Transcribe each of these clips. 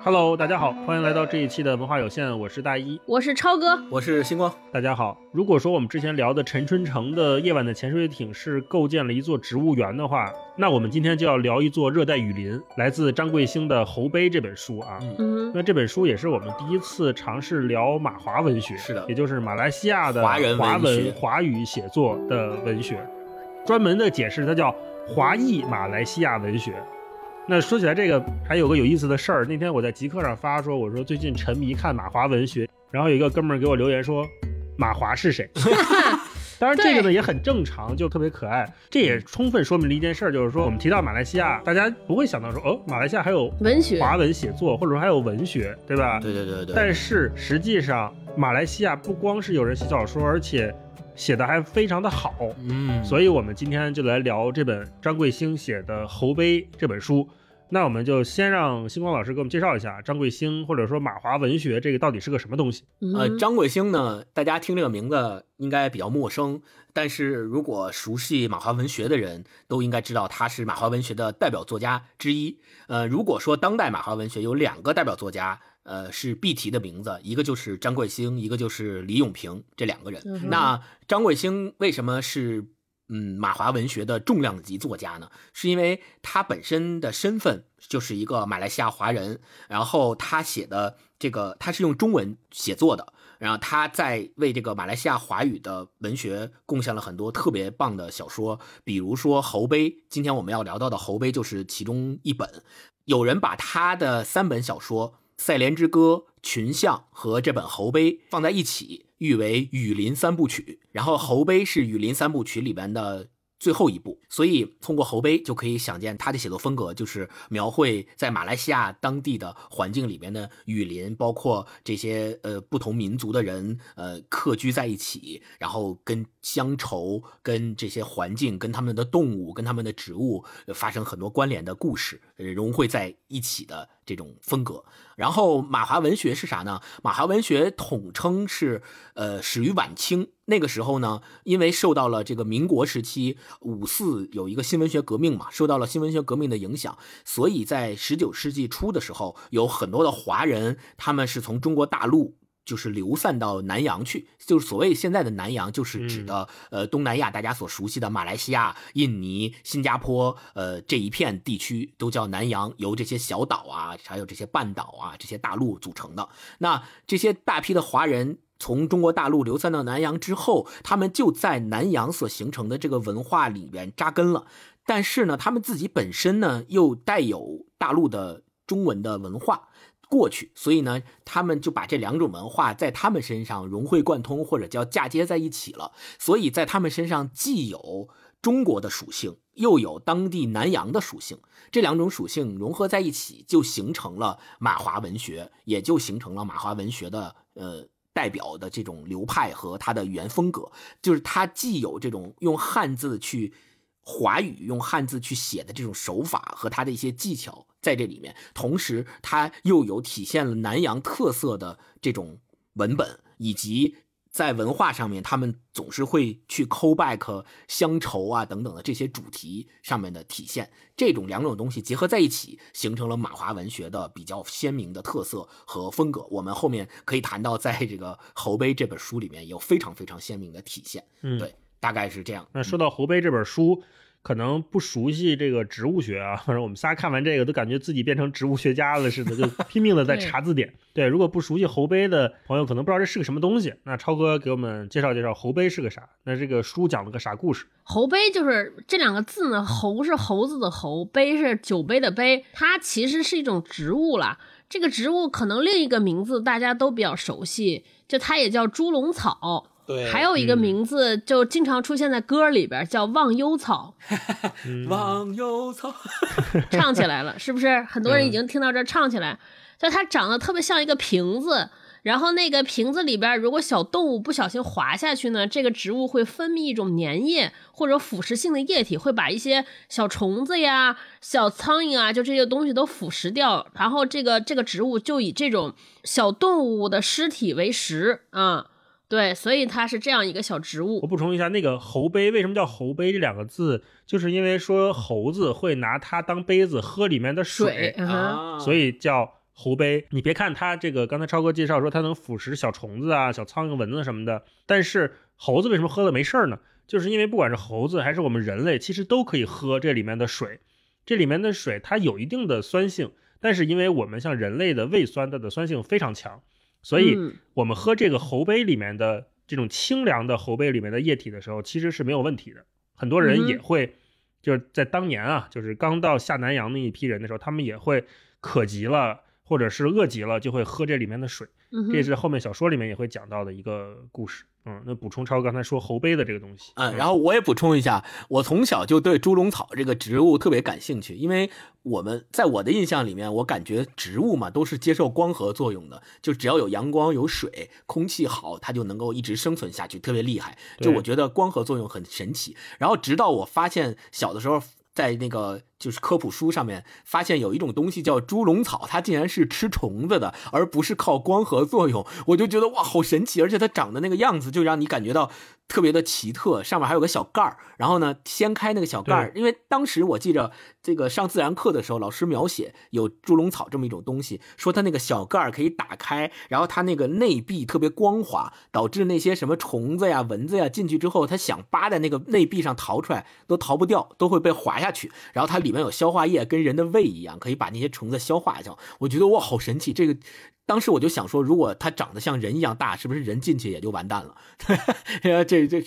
Hello，大家好，欢迎来到这一期的文化有限，我是大一，我是超哥，我是星光。大家好，如果说我们之前聊的陈春成的夜晚的潜水艇是构建了一座植物园的话，那我们今天就要聊一座热带雨林，来自张贵兴的《侯碑》这本书啊。嗯，那这本书也是我们第一次尝试聊马华文学，是的。也就是马来西亚的华人华文华语写作的文学，专门的解释它叫华裔马来西亚文学。那说起来，这个还有个有意思的事儿。那天我在极客上发说，我说最近沉迷看马华文学，然后有一个哥们儿给我留言说，马华是谁？当然，这个呢也很正常，就特别可爱。这也充分说明了一件事儿，就是说我们提到马来西亚，大家不会想到说，哦，马来西亚还有文学，华文写作，或者说还有文学，对吧？对对对对，但是实际上，马来西亚不光是有人写小说，而且写的还非常的好。嗯，所以，我们今天就来聊这本张贵兴写的《侯碑》这本书。那我们就先让星光老师给我们介绍一下张贵兴或者说马华文学这个到底是个什么东西。呃，嗯张贵兴呢，大家听这个名字应该比较陌生，但是如果熟悉马华文学的人都应该知道他是马华文学的代表作家之一。呃，如果说当代马华文学有两个代表作家，呃，是必提的名字，一个就是张贵兴，一个就是李永平，这两个人。嗯那张贵兴为什么是嗯马华文学的重量级作家呢？是因为他本身的身份就是一个马来西亚华人，然后他写的这个他是用中文写作的，然后他在为这个马来西亚华语的文学贡献了很多特别棒的小说，比如说《侯碑》，今天我们要聊到的《侯碑》就是其中一本。有人把他的三本小说《赛莲之歌》《群像》和这本《侯碑》放在一起，誉为雨林三部曲。然后《侯碑》是雨林三部曲里边的最后一部，所以通过《侯碑》就可以想见他的写作风格就是描绘在马来西亚当地的环境里边的雨林，包括这些呃不同民族的人呃客居在一起，然后跟乡愁、跟这些环境、跟他们的动物、跟他们的植物、发生很多关联的故事，融汇在一起的这种风格。然后马华文学是啥呢？马华文学统称是呃始于晚清。那个时候呢，因为受到了这个民国时期五四有一个新文学革命嘛，受到了新文学革命的影响，所以在十九世纪初的时候，有很多的华人，他们是从中国大陆。就是流散到南洋去，就是所谓现在的南洋，就是指的、呃东南亚大家所熟悉的马来西亚、印尼、新加坡，呃这一片地区都叫南洋，由这些小岛啊，还有这些半岛啊，这些大陆组成的。那这些大批的华人从中国大陆流散到南洋之后，他们就在南洋所形成的这个文化里边扎根了。但是呢，他们自己本身呢又带有大陆的中文的文化过去，所以呢，他们就把这两种文化在他们身上融会贯通，或者叫嫁接在一起了。所以在他们身上既有中国的属性，又有当地南洋的属性，这两种属性融合在一起，就形成了马华文学，也就形成了马华文学的呃。代表的这种流派和它的语言风格，就是它既有这种用汉字去华语用汉字去写的这种手法和它的一些技巧在这里面，同时它又有体现了南洋特色的这种文本，以及在文化上面，他们总是会去 call back 乡愁啊等等的这些主题上面的体现。这种两种东西结合在一起，形成了马华文学的比较鲜明的特色和风格。我们后面可以谈到，在这个《侯碑》这本书里面有非常非常鲜明的体现。嗯，对，大概是这样。那说到《侯碑》这本书，可能不熟悉这个植物学啊，反正我们仨看完这个都感觉自己变成植物学家了似的，就 拼命的在查字典。对，如果不熟悉侯杯的朋友，可能不知道这是个什么东西。那超哥给我们介绍介绍侯杯是个啥？那这个书讲了个啥故事？侯杯就是这两个字呢，猴是猴子的猴，杯是酒杯的杯，它其实是一种植物啦。这个植物可能另一个名字大家都比较熟悉，就它也叫猪笼草。对还有一个名字就经常出现在歌里边，叫忘忧草。忘忧草 唱起来了，是不是？很多人已经听到这儿唱起来，就它长得特别像一个瓶子，然后那个瓶子里边，如果小动物不小心滑下去呢，这个植物会分泌一种粘液或者腐蚀性的液体，会把一些小虫子呀、小苍蝇啊，就这些东西都腐蚀掉，然后这个这个植物就以这种小动物的尸体为食啊。对，所以它是这样一个小植物我。补充一下，那个猴杯为什么叫猴杯这两个字，就是因为说猴子会拿它当杯子喝里面的水，啊所以叫猴杯。你别看它这个，刚才超哥介绍说它能腐蚀小虫子啊、小苍蝇、蚊子什么的，但是猴子为什么喝了没事儿呢？就是因为不管是猴子还是我们人类，其实都可以喝这里面的水。这里面的水它有一定的酸性，但是因为我们像人类的胃酸，它的酸性非常强，所以嗯我们喝这个猴杯里面的这种清凉的猴杯里面的液体的时候，其实是没有问题的。很多嗯人也会，就是在当年啊，就是刚到下南洋那一批人的时候，他们也会渴极了或者是饿极了，就会喝这里面的水。嗯这是后面小说里面也会讲到的一个故事。嗯，那补充超刚才说猴杯的这个东西。嗯，然后我也补充一下，我从小就对猪笼草这个植物特别感兴趣，因为我们在我的印象里面，我感觉植物嘛都是接受光合作用的，就只要有阳光、有水、空气好，它就能够一直生存下去，特别厉害。就我觉得光合作用很神奇。然后直到我发现小的时候。在那个就是科普书上面发现有一种东西叫猪笼草，它竟然是吃虫子的，而不是靠光合作用，我就觉得哇，好神奇！而且它长的那个样子就让你感觉到特别的奇特，上面还有个小盖儿，然后呢掀开那个小盖儿，因为当时我记着这个上自然课的时候，老师描写有猪笼草这么一种东西，说它那个小盖儿可以打开，然后它那个内壁特别光滑，导致那些什么虫子呀、蚊子呀进去之后，它想扒在那个内壁上逃出来都逃不掉，都会被划下去。然后它里面有消化液，跟人的胃一样，可以把那些虫子消化掉。我觉得哇，好神奇！这个当时我就想说，如果它长得像人一样大，是不是人进去也就完蛋了？这这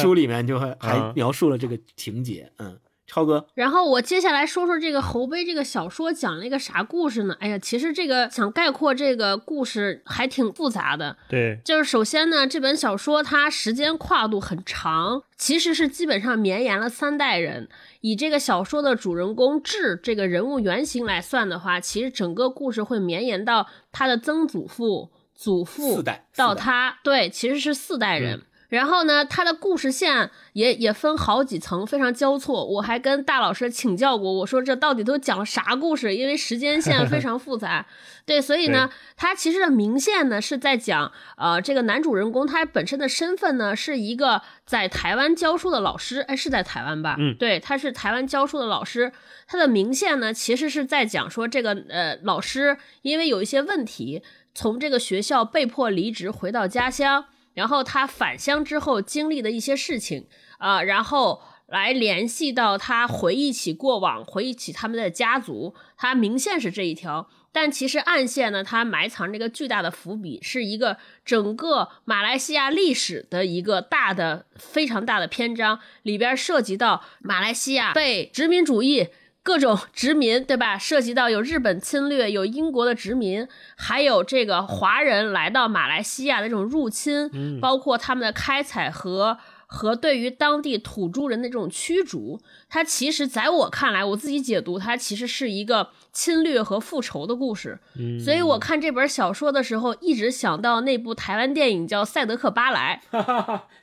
书里面就还描述了这个情节。嗯，超哥，然后我接下来说说这个侯杯这个小说讲了一个啥故事呢？哎呀，其实这个想概括这个故事还挺复杂的。对，就是首先呢，这本小说它时间跨度很长，其实是基本上绵延了三代人。以这个小说的主人公智这个人物原型来算的话，其实整个故事会绵延到他的曾祖父、祖父四代到四代他，对，其实是四代人。然后呢，他的故事线也也分好几层，非常交错。我还跟大老师请教过，我说这到底都讲了啥故事？因为时间线非常复杂。对，所以呢，他其实的明线呢是在讲，呃，这个男主人公他本身的身份呢是一个在台湾教书的老师，哎，是在台湾吧？嗯对，他是台湾教书的老师。他的明线呢其实是在讲说，这个呃老师因为有一些问题，从这个学校被迫离职回到家乡。然后他返乡之后经历的一些事情啊、然后来联系到他回忆起过往，回忆起他们的家族。他明线是这一条，但其实暗线呢，它埋藏这个巨大的伏笔，是一个整个马来西亚历史的一个大的、非常大的篇章，里边涉及到马来西亚被殖民主义。各种殖民，对吧？涉及到有日本侵略，有英国的殖民，还有这个华人来到马来西亚的这种入侵，嗯包括他们的开采和和对于当地土著人的这种驱逐。它其实在我看来，我自己解读，它其实是一个侵略和复仇的故事。嗯，所以我看这本小说的时候，一直想到那部台湾电影叫《赛德克巴莱》。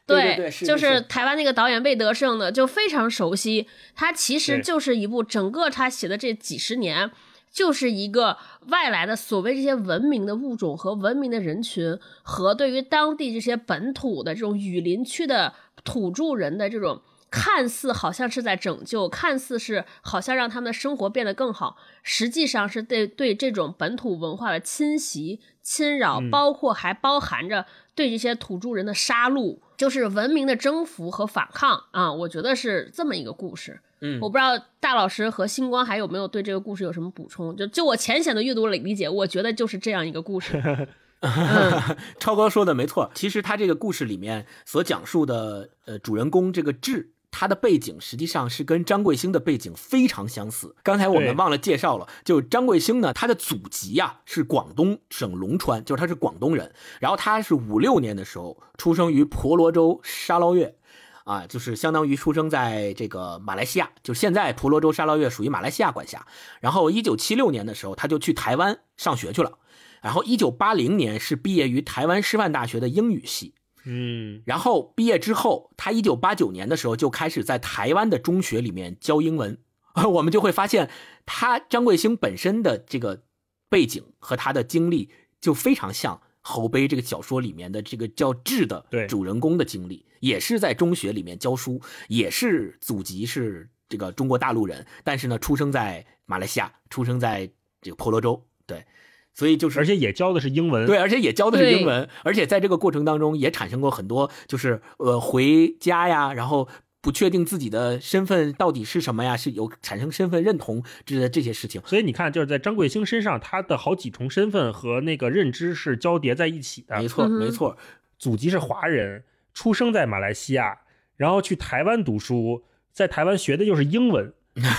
对对是就是是台湾那个导演魏德胜的，就非常熟悉。他其实就是一部整个他写的这几十年，就是一个外来的所谓这些文明的物种和文明的人群，和对于当地这些本土的这种雨林区的土著人的这种。看似好像是在拯救，看似是好像让他们的生活变得更好，实际上是对对这种本土文化的侵袭、侵扰，嗯包括还包含着对这些土著人的杀戮，就是文明的征服和反抗啊！我觉得是这么一个故事。嗯我不知道大老师和星光还有没有对这个故事有什么补充？就就我浅显的阅读理解，我觉得就是这样一个故事。嗯 超哥说的没错，其实他这个故事里面所讲述的呃主人公这个智。他的背景实际上是跟张贵兴的背景非常相似。刚才我们忘了介绍了，就张贵兴呢，他的祖籍呀、是广东省龙川，就是他是广东人。然后他是五六年的时候出生于婆罗洲沙捞越，啊，就是相当于出生在这个马来西亚，就现在婆罗洲沙捞越属于马来西亚管辖。然后一九七六年的时候，他就去台湾上学去了。然后一九八零年是毕业于台湾师范大学的英语系。嗯然后毕业之后，他一九八九年的时候就开始在台湾的中学里面教英文。我们就会发现，他张贵兴本身的这个背景和他的经历就非常像《侯杯》这个小说里面的这个叫智的主人公的经历，也是在中学里面教书，也是祖籍是这个中国大陆人，但是呢，出生在马来西亚，出生在这个婆罗洲。对，所以就是而且也教的是英文。对，而且也教的是英文，而且在这个过程当中也产生过很多，就是呃回家呀，然后不确定自己的身份到底是什么呀，是有产生身份认同这这些事情。所以你看，就是在张贵兴身上，他的好几重身份和那个认知是交叠在一起的。没错，没错，祖籍是华人，出生在马来西亚，然后去台湾读书，在台湾学的就是英文，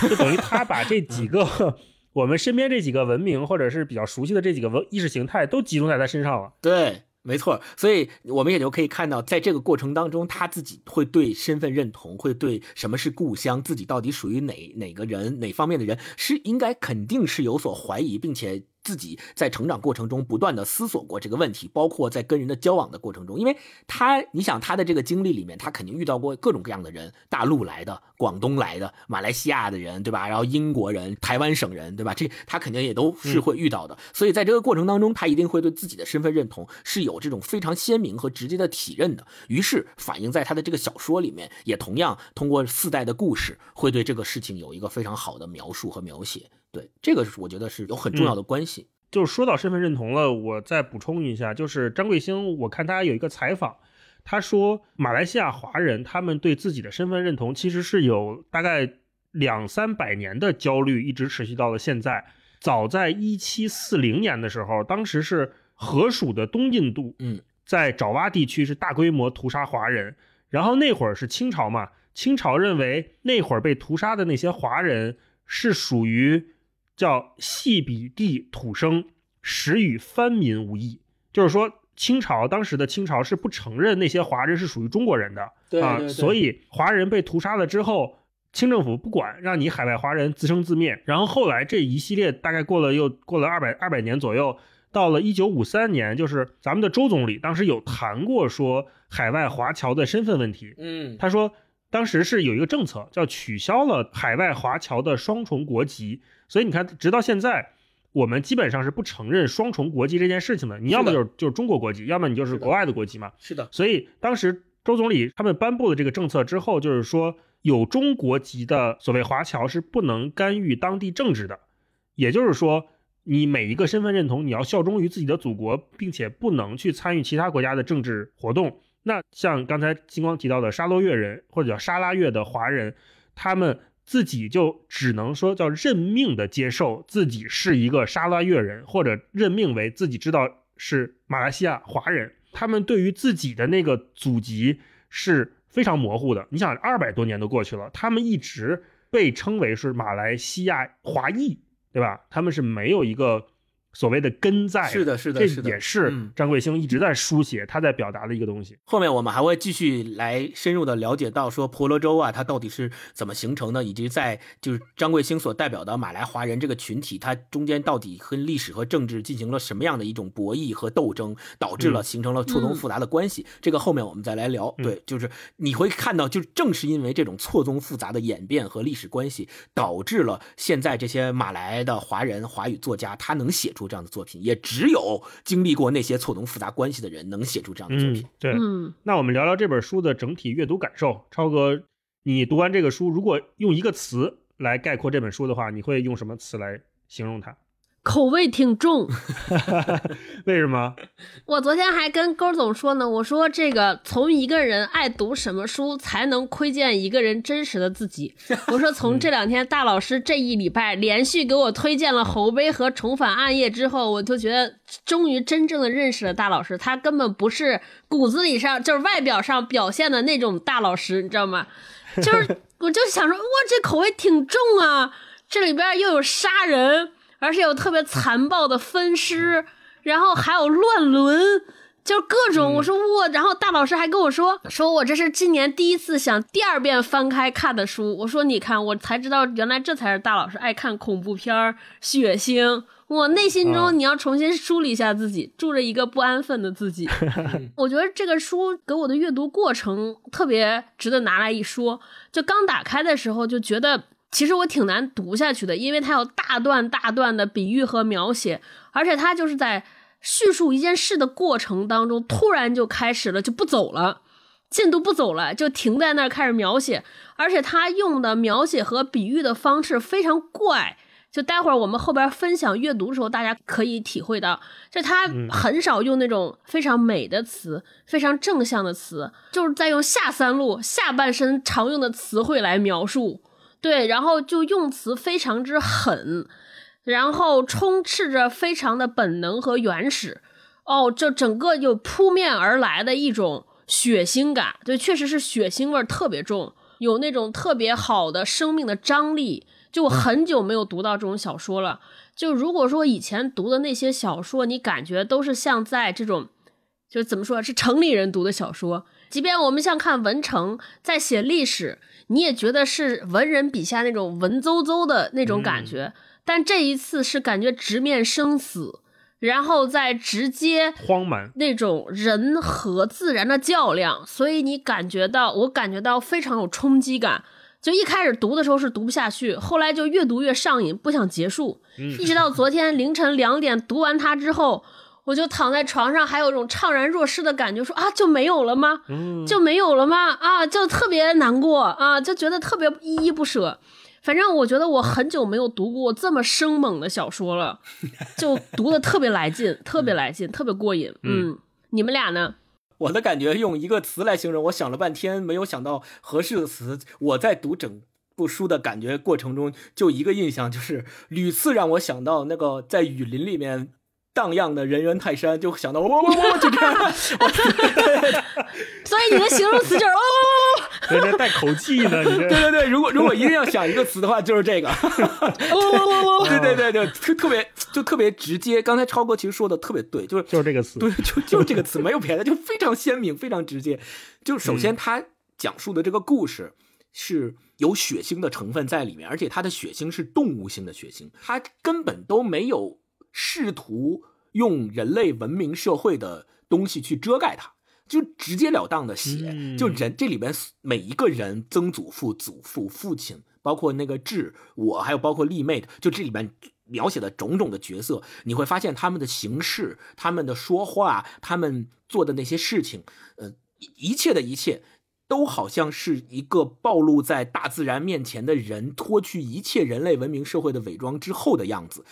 就等于他把这几个。我们身边这几个文明，或者是比较熟悉的这几个文意识形态，都集中在他身上了。对，没错。所以我们也就可以看到，在这个过程当中，他自己会对身份认同，会对什么是故乡，自己到底属于哪哪个人、哪方面的人，是应该肯定是有所怀疑，并且。自己在成长过程中不断的思索过这个问题，包括在跟人的交往的过程中，因为他，你想他的这个经历里面，他肯定遇到过各种各样的人，大陆来的、广东来的、马来西亚的人，对吧？然后英国人、台湾省人，对吧？这他肯定也都是会遇到的。所以在这个过程当中，他一定会对自己的身份认同是有这种非常鲜明和直接的体认的。于是反映在他的这个小说里面，也同样通过四代的故事，会对这个事情有一个非常好的描述和描写。对，这个是我觉得是有很重要的关系。就是说到身份认同了，我再补充一下，就是张贵兴，我看他有一个采访，他说马来西亚华人他们对自己的身份认同其实是有大概两三百年的焦虑，一直持续到了现在。早在一七四零年的时候，当时是河属的东印度，嗯，在爪哇地区是大规模屠杀华人，然后那会儿是清朝嘛，清朝认为那会儿被屠杀的那些华人是属于。叫系比地土生，实与藩民无异。就是说，清朝当时的清朝是不承认那些华人是属于中国人的啊。所以华人被屠杀了之后，清政府不管，让你海外华人自生自灭。然后后来这一系列大概过了又过了二百二百年左右，到了一九五三年，就是咱们的周总理当时有谈过说海外华侨的身份问题。嗯，他说当时是有一个政策叫取消了海外华侨的双重国籍。所以你看，直到现在，我们基本上是不承认双重国籍这件事情的。你要么就是就是中国国籍，要么你就是国外的国籍嘛。是的。所以当时周总理他们颁布了这个政策之后，就是说有中国籍的所谓华侨是不能干预当地政治的。也就是说，你每一个身份认同你要效忠于自己的祖国，并且不能去参与其他国家的政治活动。那像刚才金光提到的沙洛越人或者叫沙拉越的华人，他们。自己就只能说叫认命的接受自己是一个沙拉越人，或者认命为自己知道是马来西亚华人。他们对于自己的那个祖籍是非常模糊的。你想，二百多年都过去了，他们一直被称为是马来西亚华裔，对吧？他们是没有一个。所谓的根在是的，是的，这也是张贵兴一直在书写，他在表达的一个东西。后面我们还会继续来深入的了解到，说婆罗洲啊，它到底是怎么形成的，以及在就是张贵兴所代表的马来华人这个群体，它中间到底和历史和政治进行了什么样的一种博弈和斗争，导致了形成了错综复杂的关系。这个后面我们再来聊。对，就是你会看到，就正是因为这种错综复杂的演变和历史关系，导致了现在这些马来的华人华语作家，他能写出。这样的作品也只有经历过那些错综复杂关系的人能写出这样的作品。对，那我们聊聊这本书的整体阅读感受。超哥，你读完这个书，如果用一个词来概括这本书的话，你会用什么词来形容它？口味挺重，为什么？我昨天还跟勾总说呢，我说这个从一个人爱读什么书才能窥见一个人真实的自己。我说从这两天大老师这一礼拜连续给我推荐了《侯杯》和《重返暗夜》之后，我就觉得终于真正的认识了大老师，他根本不是骨子里上就是外表上表现的那种大老师，你知道吗？就是我就想说，哇，这口味挺重啊，这里边又有杀人。而且有特别残暴的分尸，然后还有乱伦，就各种。我说我，然后大老师还跟我说，说我这是今年第一次想第二遍翻开看的书。我说你看，我才知道原来这才是大老师爱看恐怖片儿血腥。我内心中你要重新梳理一下自己，住着一个不安分的自己。我觉得这个书给我的阅读过程特别值得拿来一说。就刚打开的时候就觉得。其实我挺难读下去的，因为它有大段大段的比喻和描写，而且它就是在叙述一件事的过程当中，突然就开始了，就不走了，进度不走了，就停在那儿开始描写，而且他用的描写和比喻的方式非常怪。就待会儿我们后边分享阅读的时候，大家可以体会到，就他嗯很少用那种非常美的词、非常正向的词，就是在用下三路下半身常用的词汇来描述。对，然后就用词非常之狠，然后充斥着非常的本能和原始。哦，就整个就扑面而来的一种血腥感，对，确实是血腥味儿特别重，有那种特别好的生命的张力。就我很久没有读到这种小说了。就如果说以前读的那些小说，你感觉都是像在这种，就是怎么说，是城里人读的小说。即便我们像看文成在写历史，你也觉得是文人笔下那种文绉绉的那种感觉。但这一次是感觉直面生死，然后再直接荒蛮，那种人和自然的较量，所以你感觉到，我感觉到非常有冲击感。就一开始读的时候是读不下去，后来就越读越上瘾，不想结束。一直到昨天凌晨两点读完它之后，我就躺在床上，还有种怅然若失的感觉，说啊就没有了吗？嗯，就没有了吗？啊，就特别难过啊，就觉得特别依依不舍。反正我觉得我很久没有读过这么生猛的小说了，就读的特别来劲，特别来劲，特别过瘾。嗯，你们俩呢？我的感觉用一个词来形容，我想了半天没有想到合适的词。我在读整部书的感觉过程中，就一个印象，就是屡次让我想到那个在雨林里面荡漾的人猿泰山，就想到我我我就这样。所以你的形容词就是哦，人家带口气呢，你这对对对，如果如果一定要想一个词的话，就是这个。对对对对，特特别就特别直接。刚才超哥其实说的特别对，就是就是这个词，对，就就这个词，没有别的，就非常鲜明，非常直接。就首先，他讲述的这个故事是有血腥的成分在里面，而且他的血腥是动物性的血腥，他根本都没有试图用人类文明社会的东西去遮盖它。就直截了当的写，嗯就人这里边每一个人，曾祖父、祖父、父亲，包括那个智，我还有包括丽妹，就这里边描写的种种的角色，你会发现他们的行事、他们的说话、他们做的那些事情，呃，一一切的一切，都好像是一个暴露在大自然面前的人脱去一切人类文明社会的伪装之后的样子，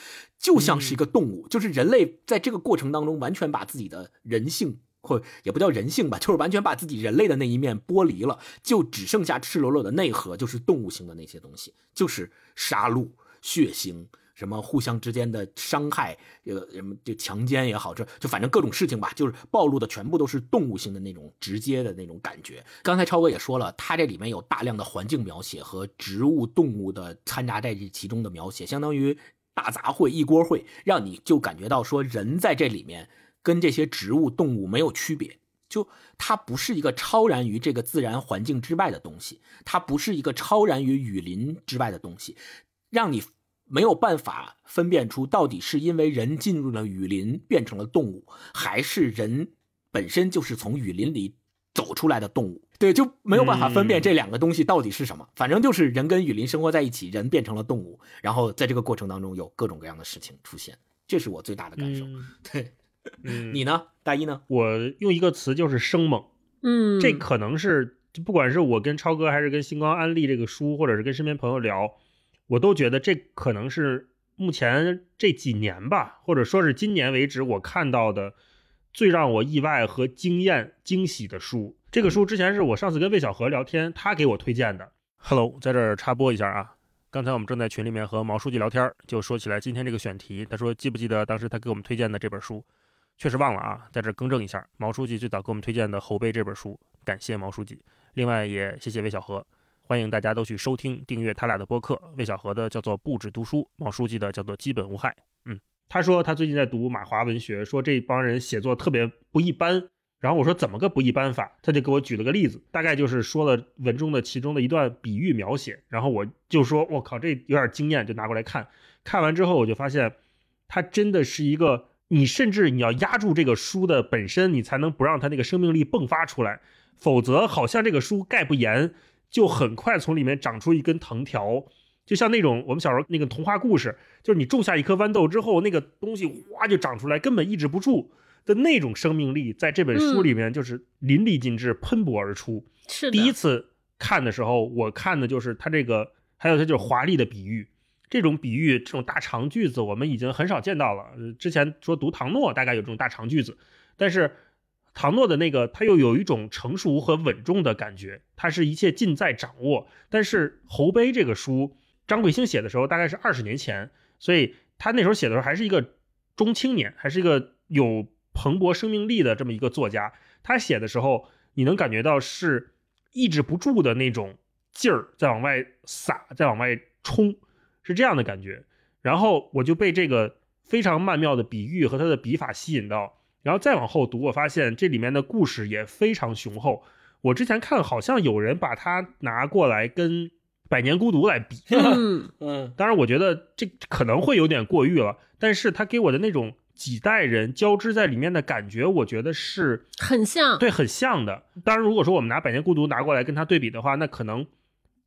就像是一个动物，就是人类在这个过程当中完全把自己的人性。或也不叫人性吧，就是完全把自己人类的那一面剥离了，就只剩下赤裸裸的内核，就是动物性的那些东西，就是杀戮、血腥，什么互相之间的伤害，呃，什么就强奸也好，这就反正各种事情吧，就是暴露的全部都是动物性的那种直接的那种感觉。刚才超哥也说了，他这里面有大量的环境描写和植物、动物的掺杂在这其中的描写，相当于大杂烩一锅烩，让你就感觉到说人在这里面。跟这些植物、动物没有区别，就它不是一个超然于这个自然环境之外的东西，它不是一个超然于雨林之外的东西，让你没有办法分辨出到底是因为人进入了雨林变成了动物，还是人本身就是从雨林里走出来的动物。对，就没有办法分辨这两个东西到底是什么。反正就是人跟雨林生活在一起，人变成了动物，然后在这个过程当中有各种各样的事情出现，这是我最大的感受。嗯对。嗯，你呢，大一呢？我用一个词就是生猛，嗯，这可能是不管是我跟超哥，还是跟星光安利这个书，或者是跟身边朋友聊，我都觉得这可能是目前这几年吧，或者说是今年为止我看到的最让我意外和惊艳、惊喜的书。这个书之前是我上次跟魏小河聊天，他给我推荐的。Hello，在这儿插播一下啊。刚才我们正在群里面和毛书记聊天，就说起来今天这个选题，他说记不记得当时他给我们推荐的这本书？确实忘了啊，在这儿更正一下，毛书记最早给我们推荐的《侯碑》这本书，感谢毛书记。另外也谢谢魏小河，欢迎大家都去收听、订阅他俩的播客。魏小河的叫做不止读书，毛书记的叫做基本无害。嗯，他说他最近在读马华文学，说这帮人写作特别不一般。然后我说怎么个不一般法？他就给我举了个例子，大概就是说了文中的其中的一段比喻描写。然后我就说我靠，这有点惊艳，就拿过来看。看完之后我就发现，他真的是一个。你甚至你要压住这个书的本身，你才能不让它那个生命力迸发出来，否则好像这个书盖不严，就很快从里面长出一根藤条，就像那种我们小时候那个童话故事，就是你种下一颗豌豆之后，那个东西哗就长出来，根本抑制不住的那种生命力，在这本书里面就是淋漓尽致、喷薄而出。是第一次看的时候，我看的就是他这个，还有他就是华丽的比喻。这种比喻，这种大长句子，我们已经很少见到了。呃之前说读唐诺，大概有这种大长句子，但是唐诺的那个，他又有一种成熟和稳重的感觉，他是一切尽在掌握。但是侯碑这个书，张贵兴写的时候大概是二十年前，所以他那时候写的时候还是一个中青年，还是一个有蓬勃生命力的这么一个作家。他写的时候，你能感觉到是抑制不住的那种劲儿在往外撒，在往外冲，是这样的感觉。然后我就被这个非常曼妙的比喻和他的笔法吸引到，然后再往后读，我发现这里面的故事也非常雄厚。我之前看好像有人把它拿过来跟《百年孤独》来比，嗯嗯 当然我觉得这可能会有点过誉了，但是他给我的那种几代人交织在里面的感觉，我觉得是很像。对，很像的。当然，如果说我们拿《百年孤独》拿过来跟它对比的话，那可能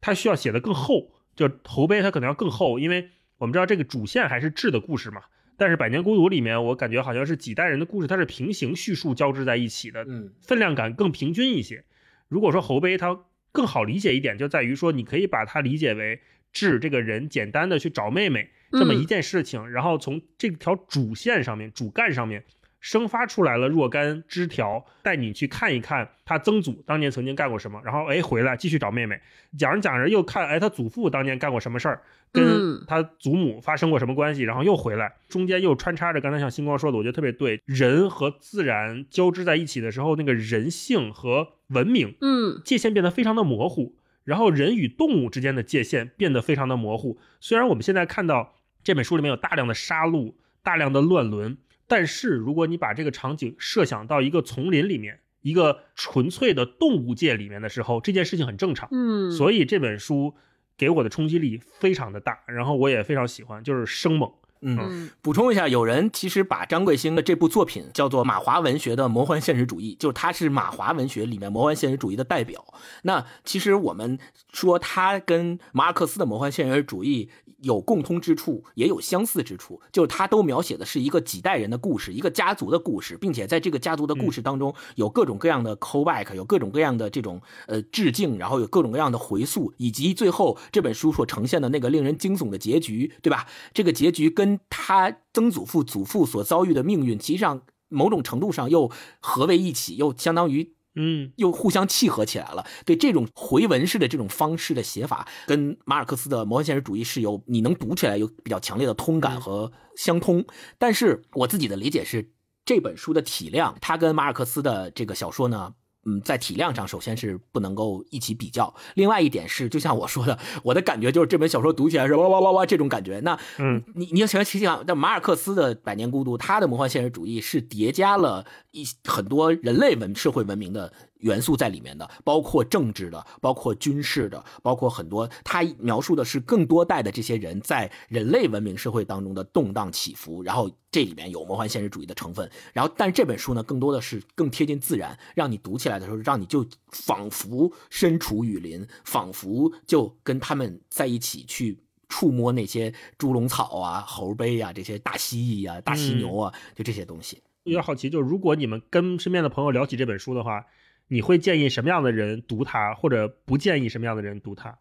它需要写的更厚，就侯杯它可能要更厚，因为我们知道这个主线还是智的故事嘛。但是《百年孤独》里面，我感觉好像是几代人的故事，它是平行叙述交织在一起的，嗯分量感更平均一些。如果说侯杯它更好理解一点，就在于说你可以把它理解为智这个人简单的去找妹妹这么一件事情，然后从这条主线上面、主干上面生发出来了若干枝条，带你去看一看他曾祖当年曾经干过什么，然后哎回来继续找妹妹，讲着讲着又看哎他祖父当年干过什么事儿，跟嗯。他祖母发生过什么关系，然后又回来，中间又穿插着刚才像星光说的，我觉得特别对，人和自然交织在一起的时候，那个人性和文明嗯。界限变得非常的模糊，然后人与动物之间的界限变得非常的模糊。虽然我们现在看到这本书里面有大量的杀戮、大量的乱伦，但是如果你把这个场景设想到一个丛林里面，一个纯粹的动物界里面的时候，这件事情很正常。嗯，所以这本书给我的冲击力非常的大，然后我也非常喜欢，就是生猛。嗯。嗯补充一下，有人其实把张贵兴的这部作品叫做马华文学的魔幻现实主义，就是他是马华文学里面魔幻现实主义的代表。那其实我们说他跟马尔克斯的魔幻现实主义有共通之处，也有相似之处，就是它都描写的是一个几代人的故事，一个家族的故事，并且在这个家族的故事当中有各种各样的 callback，有各种各样的这种呃致敬，然后有各种各样的回溯，以及最后这本书所呈现的那个令人惊悚的结局，对吧？这个结局跟他曾祖父、祖父所遭遇的命运，其实上某种程度上又合为一起，又相当于嗯，又互相契合起来了。对这种回文式的这种方式的写法，跟马尔克斯的魔幻现实主义是有你能读起来有比较强烈的通感和相通。但是我自己的理解是，这本书的体量，它跟马尔克斯的这个小说呢。嗯，在体量上，首先是不能够一起比较。另外一点是，就像我说的，我的感觉就是这本小说读起来是哇哇哇哇这种感觉。那嗯，你你要想想想，但马尔克斯的《百年孤独》，他的魔幻现实主义是叠加了一很多人类文社会文明的元素在里面的，包括政治的，包括军事的，包括很多他描述的是更多代的这些人在人类文明社会当中的动荡起伏，然后这里面有魔幻现实主义的成分。然后，但是这本书呢，更多的是更贴近自然，让你读起来的时候，让你就仿佛身处雨林，仿佛就跟他们在一起去。触摸那些猪笼草啊、猴杯啊、这些大蜥蜴啊、大犀牛啊，就这些东西。有点好奇，就是如果你们跟身边的朋友聊起这本书的话，你会建议什么样的人读它，或者不建议什么样的人读它，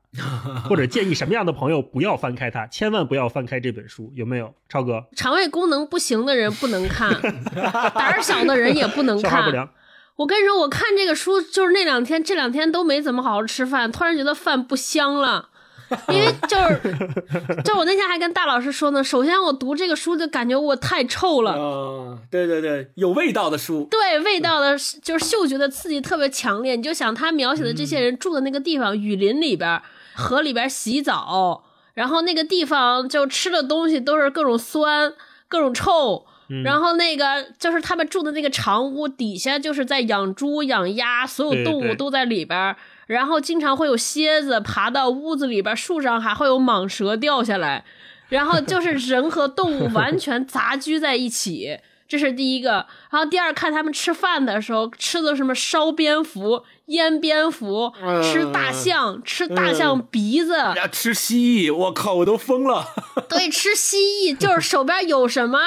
或者建议什么样的朋友不要翻开它，千万不要翻开这本书，有没有？超哥，肠胃功能不行的人不能看，胆儿小的人也不能看。消化不良。我跟你说，我看这个书就是那两天，这两天都没怎么好好吃饭，突然觉得饭不香了。因为就是，就我那天还跟大老师说呢，首先我读这个书就感觉我太臭了，啊，对对对，有味道的书。对味道的，就是嗅觉的刺激特别强烈。你就想他描写的这些人住的那个地方，雨林里边、河里边洗澡，然后那个地方就吃的东西都是各种酸、各种臭。然后那个就是他们住的那个长屋底下，就是在养猪、养鸭，所有动物都在里边。然后经常会有蝎子爬到屋子里边，树上还会有蟒蛇掉下来。然后就是人和动物完全杂居在一起，这是第一个。然后第二，看他们吃饭的时候吃的什么烧蝙蝠、腌蝙蝠，吃大象、吃大象鼻子，呀，吃蜥蜴，我靠，我都疯了。对，吃蜥蜴，就是手边有什么。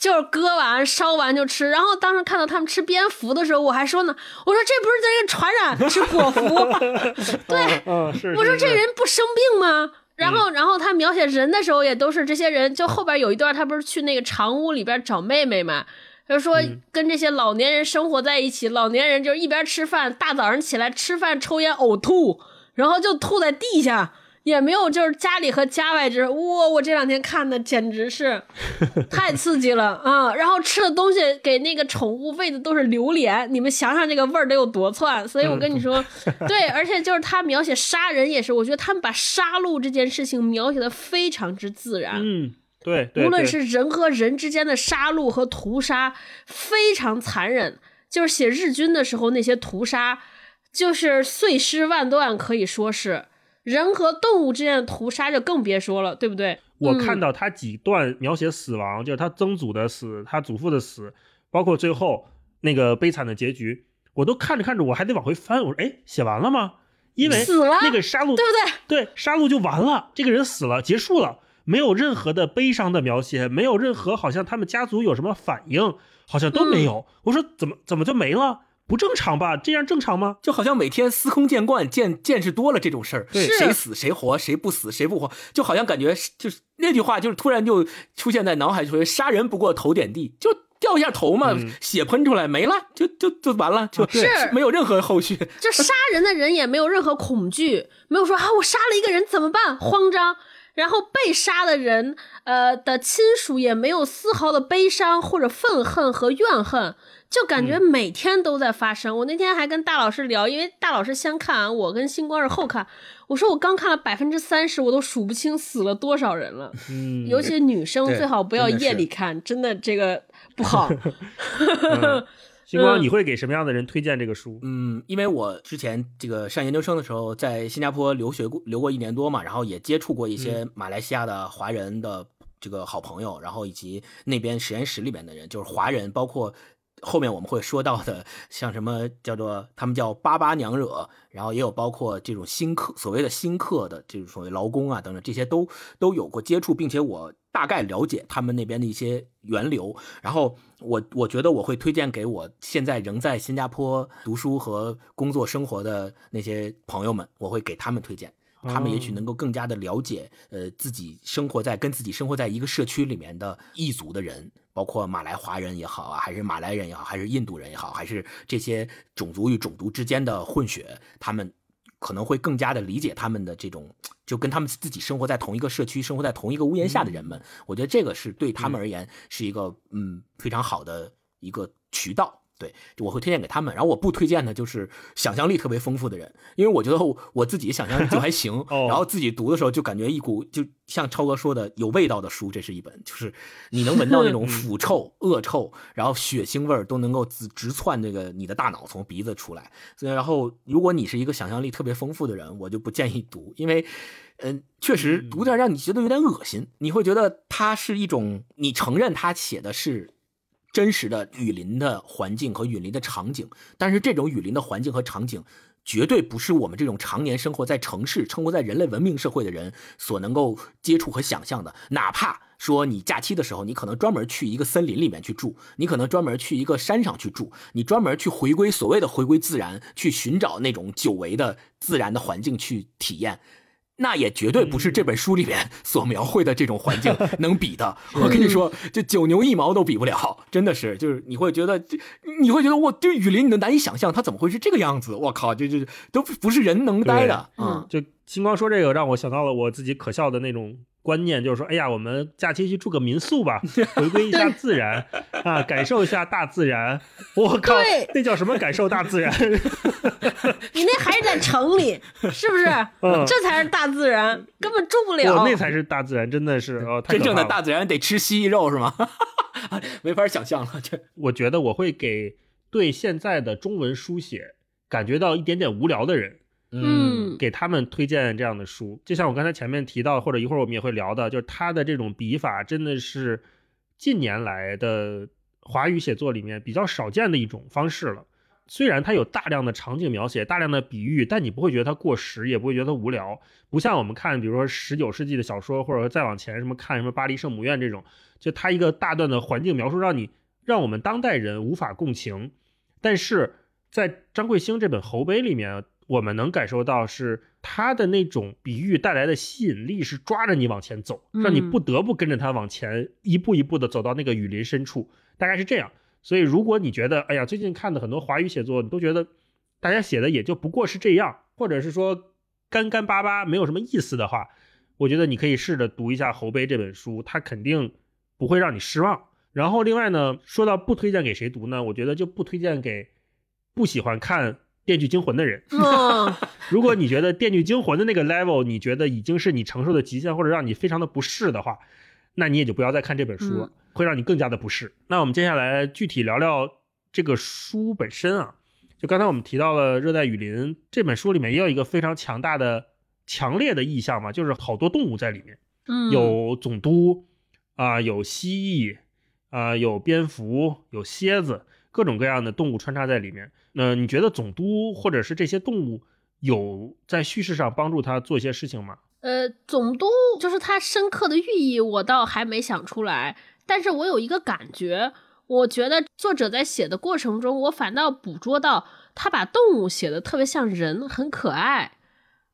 就是割完烧完就吃，然后当时看到他们吃蝙蝠的时候，我还说呢，我说这不是在这传染 吃果蝠？对，嗯，是。我说这人不生病吗？然后，然后他描写人的时候也都是这些人，就后边有一段，他不是去那个长屋里边找妹妹嘛？就说跟这些老年人生活在一起，老年人就是一边吃饭，大早上起来吃饭抽烟呕吐，然后就吐在地下。也没有，就是家里和家外之哇！我这两天看的简直是 太刺激了啊！然后吃的东西给那个宠物喂的都是榴莲，你们想想这个味儿得有多窜！所以我跟你说，对，而且就是他描写杀人也是，我觉得他们把杀戮这件事情描写的非常之自然。嗯，对，无论是人和人之间的杀戮和屠杀，非常残忍。就是写日军的时候那些屠杀，就是碎尸万段，可以说是。人和动物之间的屠杀就更别说了，对不对？我看到他几段描写死亡，就是他曾祖的死，他祖父的死，包括最后那个悲惨的结局，我都看着看着，我还得往回翻。我说，哎，写完了吗？因为死了那个杀戮，对不对？对，杀戮就完了，这个人死了，结束了，没有任何的悲伤的描写，没有任何好像他们家族有什么反应，好像都没有。我说，怎么怎么就没了？不正常吧？这样正常吗？就好像每天司空见惯、见见识多了这种事儿，谁死谁活，谁不死谁不活，就好像感觉就是那句话，就是突然就出现在脑海，中杀人不过头点地，就掉一下头嘛，血喷出来没了，就就就完了，就是没有任何后续。就杀人的人也没有任何恐惧，没有说啊，我杀了一个人怎么办？慌张。然后被杀的人，呃的亲属也没有丝毫的悲伤或者愤恨和怨恨。就感觉每天都在发生。我那天还跟大老师聊，因为大老师先看，我跟星光是后看。我说我刚看了百分之三十，我都数不清死了多少人了。嗯，尤其女生最好不要夜里看，真的这个不好。星光，你会给什么样的人推荐这个书？嗯，因为我之前这个上研究生的时候在新加坡留学过，留过一年多嘛，然后也接触过一些马来西亚的华人的这个好朋友，然后以及那边实验室里面的人，就是华人，包括。后面我们会说到的，像什么叫做他们叫巴巴娘惹，然后也有包括这种新客，所谓的新客的这种所谓劳工啊等等，这些都都有过接触，并且我大概了解他们那边的一些源流。然后我我觉得我会推荐给我现在仍在新加坡读书和工作生活的那些朋友们，我会给他们推荐，他们也许能够更加的了解，呃，自己生活在跟自己生活在一个社区里面的异族的人。包括马来华人也好啊，还是马来人也好，还是印度人也好，还是这些种族与种族之间的混血，他们可能会更加的理解他们的这种，就跟他们自己生活在同一个社区、生活在同一个屋檐下的人们。我觉得这个是对他们而言是一个嗯非常好的一个渠道。对，我会推荐给他们。然后我不推荐的就是想象力特别丰富的人，因为我觉得我自己想象力就还 行。然后自己读的时候就感觉一股就像超哥说的有味道的书，这是一本，就是你能闻到那种 腐臭、恶臭，然后血腥味儿都能够直直窜这个你的大脑从鼻子出来。然后如果你是一个想象力特别丰富的人，我就不建议读，因为嗯，确实读点让你觉得有点恶心。你会觉得它是一种，你承认他写的是。真实的雨林的环境和雨林的场景，但是这种雨林的环境和场景，绝对不是我们这种常年生活在城市、生活在人类文明社会的人所能够接触和想象的。哪怕说你假期的时候，你可能专门去一个森林里面去住，你可能专门去一个山上去住，你专门去回归所谓的回归自然，去寻找那种久违的自然的环境去体验。那也绝对不是这本书里面所描绘的这种环境 能比的。我跟你说，这九牛一毛都比不了，真的是，就是你会觉得，你会觉得，我，这雨林你都难以想象它怎么会是这个样子。我靠，这这都不是人能待的啊！就星光说这个，让我想到了我自己可笑的那种。观念就是说，哎呀，我们假期去住个民宿吧，回归一下自然 啊，感受一下大自然。我靠，那叫什么感受大自然？你那还是在城里，是不是？嗯，这才是大自然，根本住不了。那才是大自然，真的是哦，真正的大自然得吃蜥蜴肉是吗？没法想象了。这我觉得我会给对现在的中文书写感觉到一点点无聊的人。嗯，给他们推荐这样的书，就像我刚才前面提到，或者一会儿我们也会聊的，就是他的这种笔法真的是近年来的华语写作里面比较少见的一种方式了。虽然它有大量的场景描写、大量的比喻，但你不会觉得它过时，也不会觉得它无聊。不像我们看，比如说十九世纪的小说，或者说再往前什么看什么巴黎圣母院这种，就它一个大段的环境描述，让你让我们当代人无法共情。但是在张贵兴这本《侯碑》里面。我们能感受到是他的那种比喻带来的吸引力是抓着你往前走，让你嗯不得不跟着他往前一步一步的走到那个雨林深处，大概是这样。所以如果你觉得，哎呀，最近看的很多华语写作，你都觉得大家写的也就不过是这样，或者是说干干巴巴没有什么意思的话，我觉得你可以试着读一下《侯碑》这本书，它肯定不会让你失望。然后另外呢，说到不推荐给谁读呢？我觉得就不推荐给不喜欢看《电锯惊魂》的人。嗯，如果你觉得《电锯惊魂》的那个 level，你觉得已经是你承受的极限，或者让你非常的不适的话，那你也就不要再看这本书了，嗯会让你更加的不适。那我们接下来具体聊聊这个书本身啊。就刚才我们提到了《热带雨林》这本书里面也有一个非常强大的、强烈的意象嘛，就是好多动物在里面。嗯，有总督啊、有蜥蜴啊、有蝙蝠，有蝎子，各种各样的动物穿插在里面。那、你觉得总督或者是这些动物有在叙事上帮助他做一些事情吗？呃，总督就是他深刻的寓意，我倒还没想出来。但是我有一个感觉，我觉得作者在写的过程中，我反倒捕捉到他把动物写的特别像人，很可爱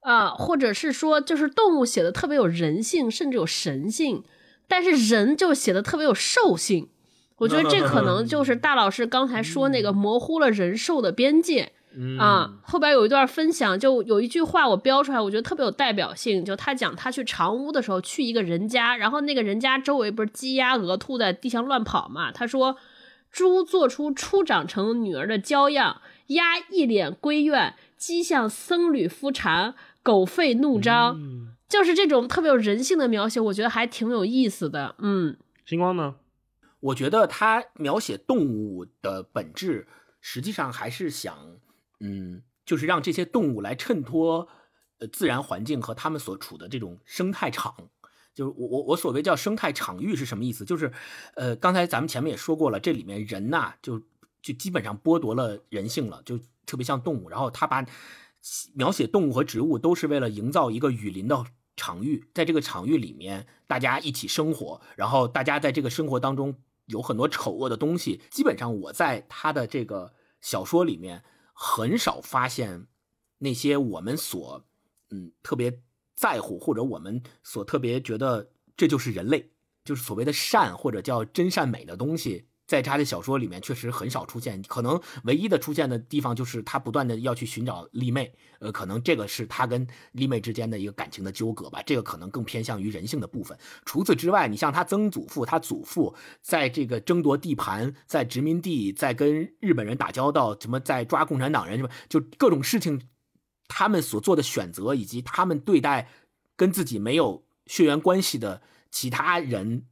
啊、或者是说，就是动物写的特别有人性，甚至有神性，但是人就写的特别有兽性。我觉得这可能就是大老师刚才说那个模糊了人兽的边界。嗯啊，后边有一段分享，就有一句话我标出来，我觉得特别有代表性。就他讲他去长屋的时候，去一个人家，然后那个人家周围不是鸡鸭鹅兔在地上乱跑嘛？他说，猪做出初长成女儿的娇样，鸭一脸归怨，鸡像僧侣夫禅，狗吠怒张，嗯，就是这种特别有人性的描写，我觉得还挺有意思的。嗯星光呢？我觉得他描写动物的本质，实际上还是想，嗯，就是让这些动物来衬托，呃，自然环境和他们所处的这种生态场。就是我我我所谓叫生态场域是什么意思？就是，呃，刚才咱们前面也说过了，这里面人呐、就就基本上剥夺了人性了，就特别像动物。然后他把描写动物和植物都是为了营造一个雨林的场域，在这个场域里面，大家一起生活，然后大家在这个生活当中有很多丑恶的东西。基本上我在他的这个小说里面很少发现那些我们所嗯特别在乎或者我们所特别觉得这就是人类，就是所谓的善或者叫真善美的东西。在他的小说里面确实很少出现，可能唯一的出现的地方就是他不断的要去寻找丽妹，呃，可能这个是他跟丽妹之间的一个感情的纠葛吧，这个可能更偏向于人性的部分。除此之外，你像他曾祖父、他祖父在这个争夺地盘，在殖民地，在跟日本人打交道，什么在抓共产党人，什么就各种事情，他们所做的选择，以及他们对待跟自己没有血缘关系的其他人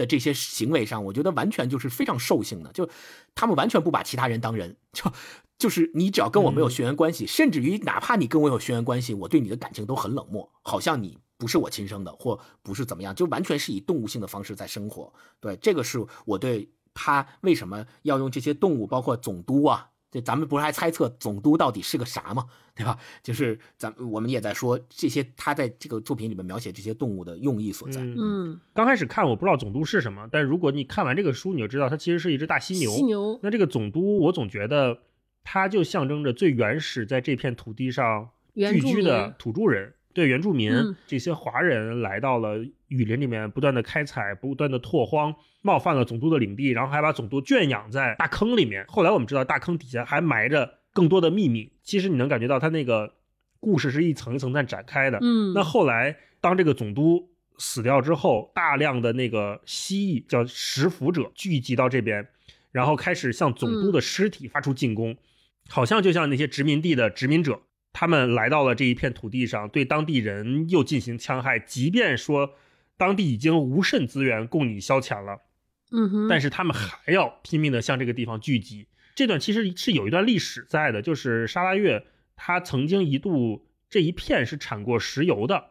的这些行为上，我觉得完全就是非常兽性的，就他们完全不把其他人当人，就就是你只要跟我没有血缘关系，甚至于哪怕你跟我有血缘关系，我对你的感情都很冷漠，好像你不是我亲生的，或不是怎么样，就完全是以动物性的方式在生活。对，这个是我对他为什么要用这些动物，包括总督啊。这咱们不是还猜测总督到底是个啥吗？对吧？就是咱我们也在说这些，他在这个作品里面描写这些动物的用意所在。嗯，嗯，刚开始看我不知道总督是什么，但如果你看完这个书，你就知道它其实是一只大犀牛。犀牛，那这个总督，我总觉得它就象征着最原始在这片土地上聚居的土著人，对原住民、嗯这些华人来到了雨林里面，不断的开采，不断的拓荒，冒犯了总督的领地，然后还把总督圈养在大坑里面。后来我们知道，大坑底下还埋着更多的秘密。其实你能感觉到，他那个故事是一层一层在展开的。嗯，那后来，当这个总督死掉之后，大量的那个蜥蜴叫食腐者聚集到这边，然后开始向总督的尸体发出进攻，好像就像那些殖民地的殖民者，他们来到了这一片土地上，对当地人又进行戕害，即便说当地已经无甚资源供你消遣了，嗯哼，但是他们还要拼命的向这个地方聚集。这段其实是有一段历史在的，就是沙拉越它曾经一度这一片是产过石油的，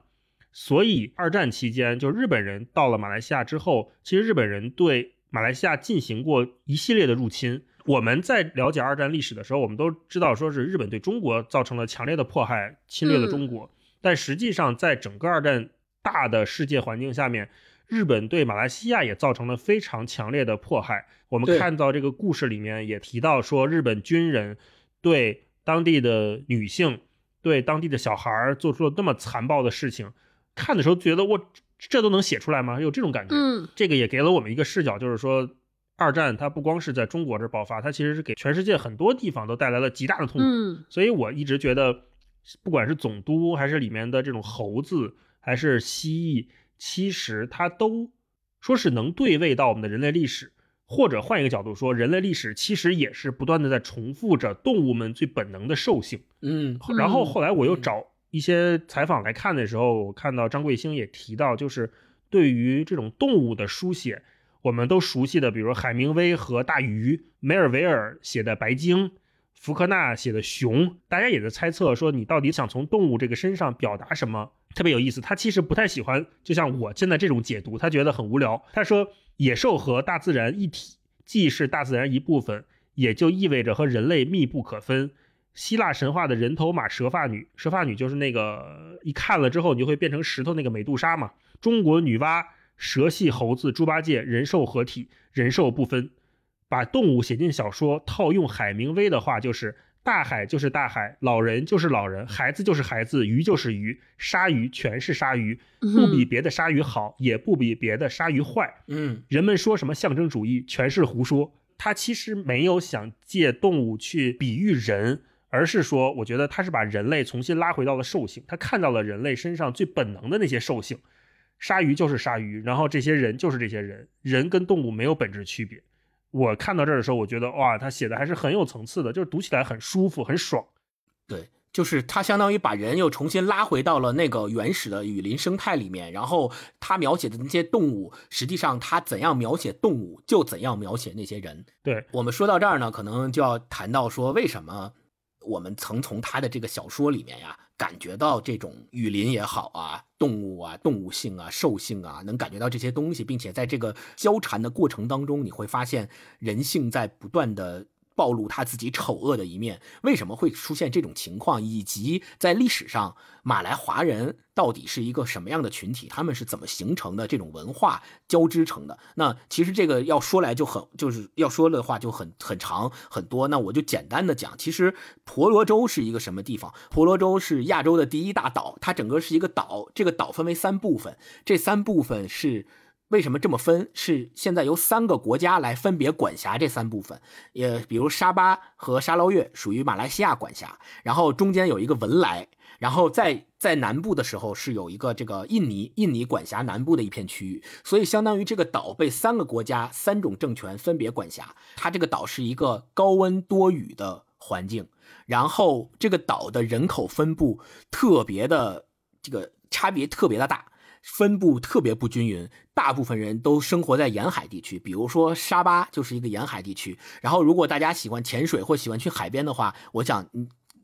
所以二战期间，就日本人到了马来西亚之后，其实日本人对马来西亚进行过一系列的入侵。我们在了解二战历史的时候，我们都知道说是日本对中国造成了强烈的迫害，侵略了中国。但实际上，在整个二战大的世界环境下面，日本对马来西亚也造成了非常强烈的迫害。我们看到这个故事里面也提到说，日本军人对当地的女性对当地的小孩儿做出了那么残暴的事情，看的时候觉得我这都能写出来吗？有这种感觉。嗯这个也给了我们一个视角，就是说，二战它不光是在中国这儿爆发，它其实是给全世界很多地方都带来了极大的痛苦。嗯所以我一直觉得，不管是总督还是里面的这种猴子，还是蜥蜴，其实它都说是能对位到我们的人类历史。或者换一个角度说，人类历史其实也是不断的在重复着动物们最本能的兽性。嗯嗯然后后来我又找一些采访来看的时候，我看到张贵兴也提到，就是对于这种动物的书写，我们都熟悉的，比如海明威和大鱼，梅尔维尔写的《白鲸》，福克纳写的《熊》，大家也在猜测说你到底想从动物这个身上表达什么。特别有意思，他其实不太喜欢，就像我现在这种解读，他觉得很无聊。他说，野兽和大自然一体，既是大自然一部分，也就意味着和人类密不可分。希腊神话的人头马蛇发女，蛇发女就是那个一看了之后你就会变成石头那个美杜莎嘛。中国女娲蛇系猴子猪八戒人兽合体，人兽不分，把动物写进小说，套用海明威的话就是。大海就是大海，老人就是老人，孩子就是孩子，鱼就是鱼，鲨鱼全是鲨鱼，不比别的鲨鱼好，也不比别的鲨鱼坏。嗯人们说什么象征主义，全是胡说。他其实没有想借动物去比喻人，而是说，我觉得他是把人类重新拉回到了兽性，他看到了人类身上最本能的那些兽性。鲨鱼就是鲨鱼，然后这些人就是这些人，人跟动物没有本质区别。我看到这儿的时候，我觉得哇，他写的还是很有层次的，就是读起来很舒服，很爽。对，就是他相当于把人又重新拉回到了那个原始的雨林生态里面，然后他描写的那些动物，实际上他怎样描写动物，就怎样描写那些人。对，我们说到这儿呢，可能就要谈到说，为什么我们曾从他的这个小说里面呀，感觉到这种雨林也好啊，动物啊、动物性啊、兽性啊，能感觉到这些东西，并且在这个交缠的过程当中，你会发现人性在不断的。暴露他自己丑恶的一面，为什么会出现这种情况？以及在历史上，马来华人到底是一个什么样的群体？他们是怎么形成的？这种文化交织成的？那其实这个要说来就很，就是要说的话就很很长很多。那我就简单的讲，其实婆罗洲是一个什么地方？婆罗洲是亚洲的第一大岛，它整个是一个岛，这个岛分为三部分，这三部分是。为什么这么分？是现在由三个国家来分别管辖这三部分，也比如沙巴和沙捞越属于马来西亚管辖，然后中间有一个文莱，然后在在南部的时候是有一个这个印尼，印尼管辖南部的一片区域，所以相当于这个岛被三个国家、三种政权分别管辖。它这个岛是一个高温多雨的环境，然后这个岛的人口分布特别的这个差别特别的大。分布特别不均匀，大部分人都生活在沿海地区，比如说沙巴就是一个沿海地区。然后，如果大家喜欢潜水或喜欢去海边的话，我想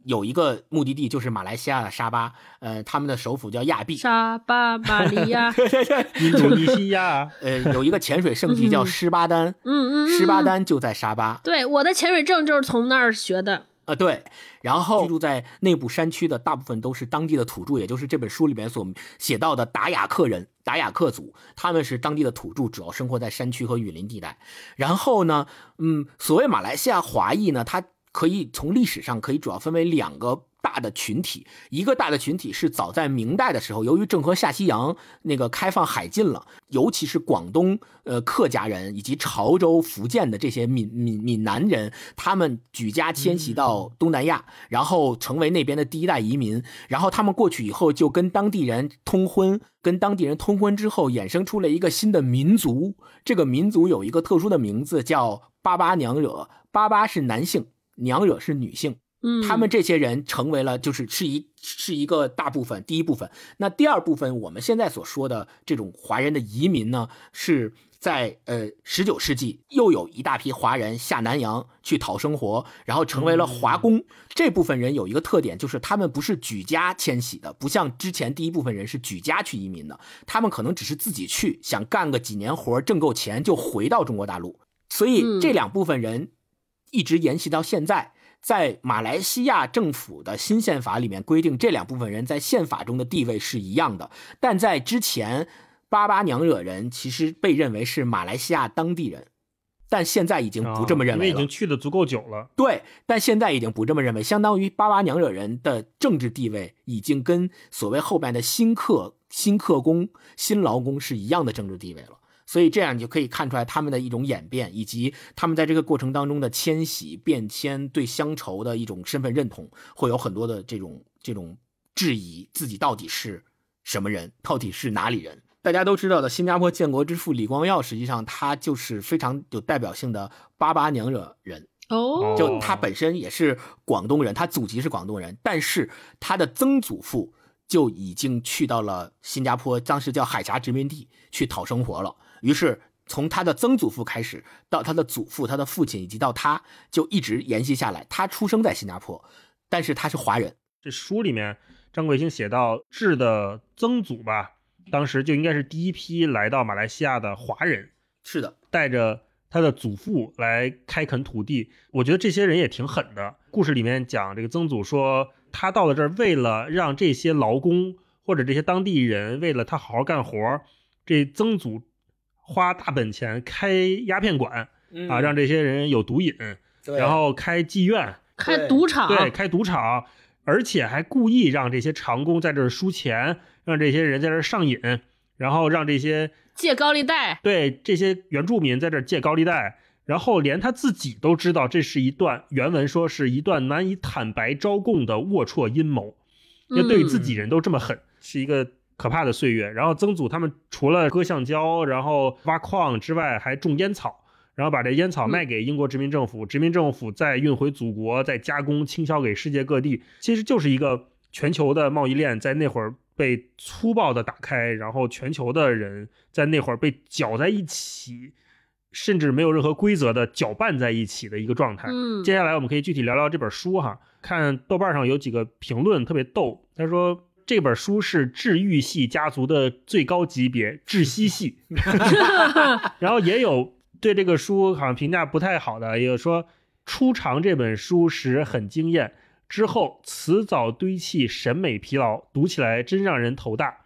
有一个目的地就是马来西亚的沙巴，呃，他们的首府叫亚庇。沙巴马利亚 印度尼西亚，呃，有一个潜水圣地叫施巴丹，嗯嗯，施巴丹就在沙巴。对，我的潜水证就是从那儿学的。啊，对，然后居住在内部山区的大部分都是当地的土著，也就是这本书里面所写到的达雅克人、达雅克族，他们是当地的土著，主要生活在山区和雨林地带。然后呢，嗯，所谓马来西亚华裔呢，它可以从历史上可以主要分为两个。大的群体，一个大的群体是早在明代的时候，由于郑和下西洋那个开放海禁了，尤其是广东呃客家人以及潮州、福建的这些闽闽闽南人，他们举家迁徙到东南亚，然后成为那边的第一代移民。然后他们过去以后就跟当地人通婚，跟当地人通婚之后，衍生出了一个新的民族。这个民族有一个特殊的名字叫巴巴娘惹，巴巴是男性，娘惹是女性。嗯，他们这些人成为了，就是是一是一个大部分，第一部分。那第二部分，我们现在所说的这种华人的移民呢，是在呃十九世纪又有一大批华人下南洋去讨生活，然后成为了华工。这部分人有一个特点，就是他们不是举家迁徙的，不像之前第一部分人是举家去移民的，他们可能只是自己去，想干个几年活挣够钱就回到中国大陆。所以这两部分人一直沿袭到现在。在马来西亚政府的新宪法里面规定，这两部分人在宪法中的地位是一样的。但在之前，巴巴娘惹人其实被认为是马来西亚当地人，但现在已经不这么认为了。因为已经去的足够久了。对，但现在已经不这么认为，相当于巴巴娘惹人的政治地位已经跟所谓后边的新客、新客工、新劳工是一样的政治地位了。所以这样你就可以看出来他们的一种演变，以及他们在这个过程当中的迁徙、变迁，对乡愁的一种身份认同，会有很多的这种这种质疑，自己到底是什么人，到底是哪里人。大家都知道的，新加坡建国之父李光耀，实际上他就是非常有代表性的巴巴娘惹人。哦，就他本身也是广东人，他祖籍是广东人，但是他的曾祖父就已经去到了新加坡，当时叫海峡殖民地去讨生活了。于是从他的曾祖父开始，到他的祖父、他的父亲，以及到他，就一直延续下来。他出生在新加坡，但是他是华人。这书里面张贵兴写到，智的曾祖吧。当时就应该是第一批来到马来西亚的华人，是的，带着他的祖父来开垦土地。我觉得这些人也挺狠的。故事里面讲，这个曾祖说，他到了这儿，为了让这些劳工或者这些当地人为了他好好干活，这曾祖花大本钱开鸦片馆啊，让这些人有毒瘾，然后开妓院、开赌场，对，开赌场，而且还故意让这些长工在这儿输钱。让这些人在这上瘾，然后让这些借高利贷，对这些原住民在这借高利贷，然后连他自己都知道这是一段原文说是一段难以坦白招供的龌龊阴谋，那对自己人都这么狠，是一个可怕的岁月。然后曾祖他们除了割橡胶，然后挖矿之外，还种烟草，然后把这烟草卖给英国殖民政府，殖民政府再运回祖国，再加工倾销给世界各地，其实就是一个全球的贸易链，在那会儿。被粗暴的打开，然后全球的人在那会儿被搅在一起，甚至没有任何规则的搅拌在一起的一个状态。嗯，接下来我们可以具体聊聊这本书哈。看豆瓣上有几个评论特别逗，他说这本书是治愈系家族的最高级别，窒息系。然后也有对这个书好像评价不太好的，也有说初尝这本书时很惊艳。之后辞藻堆砌，审美疲劳，读起来真让人头大。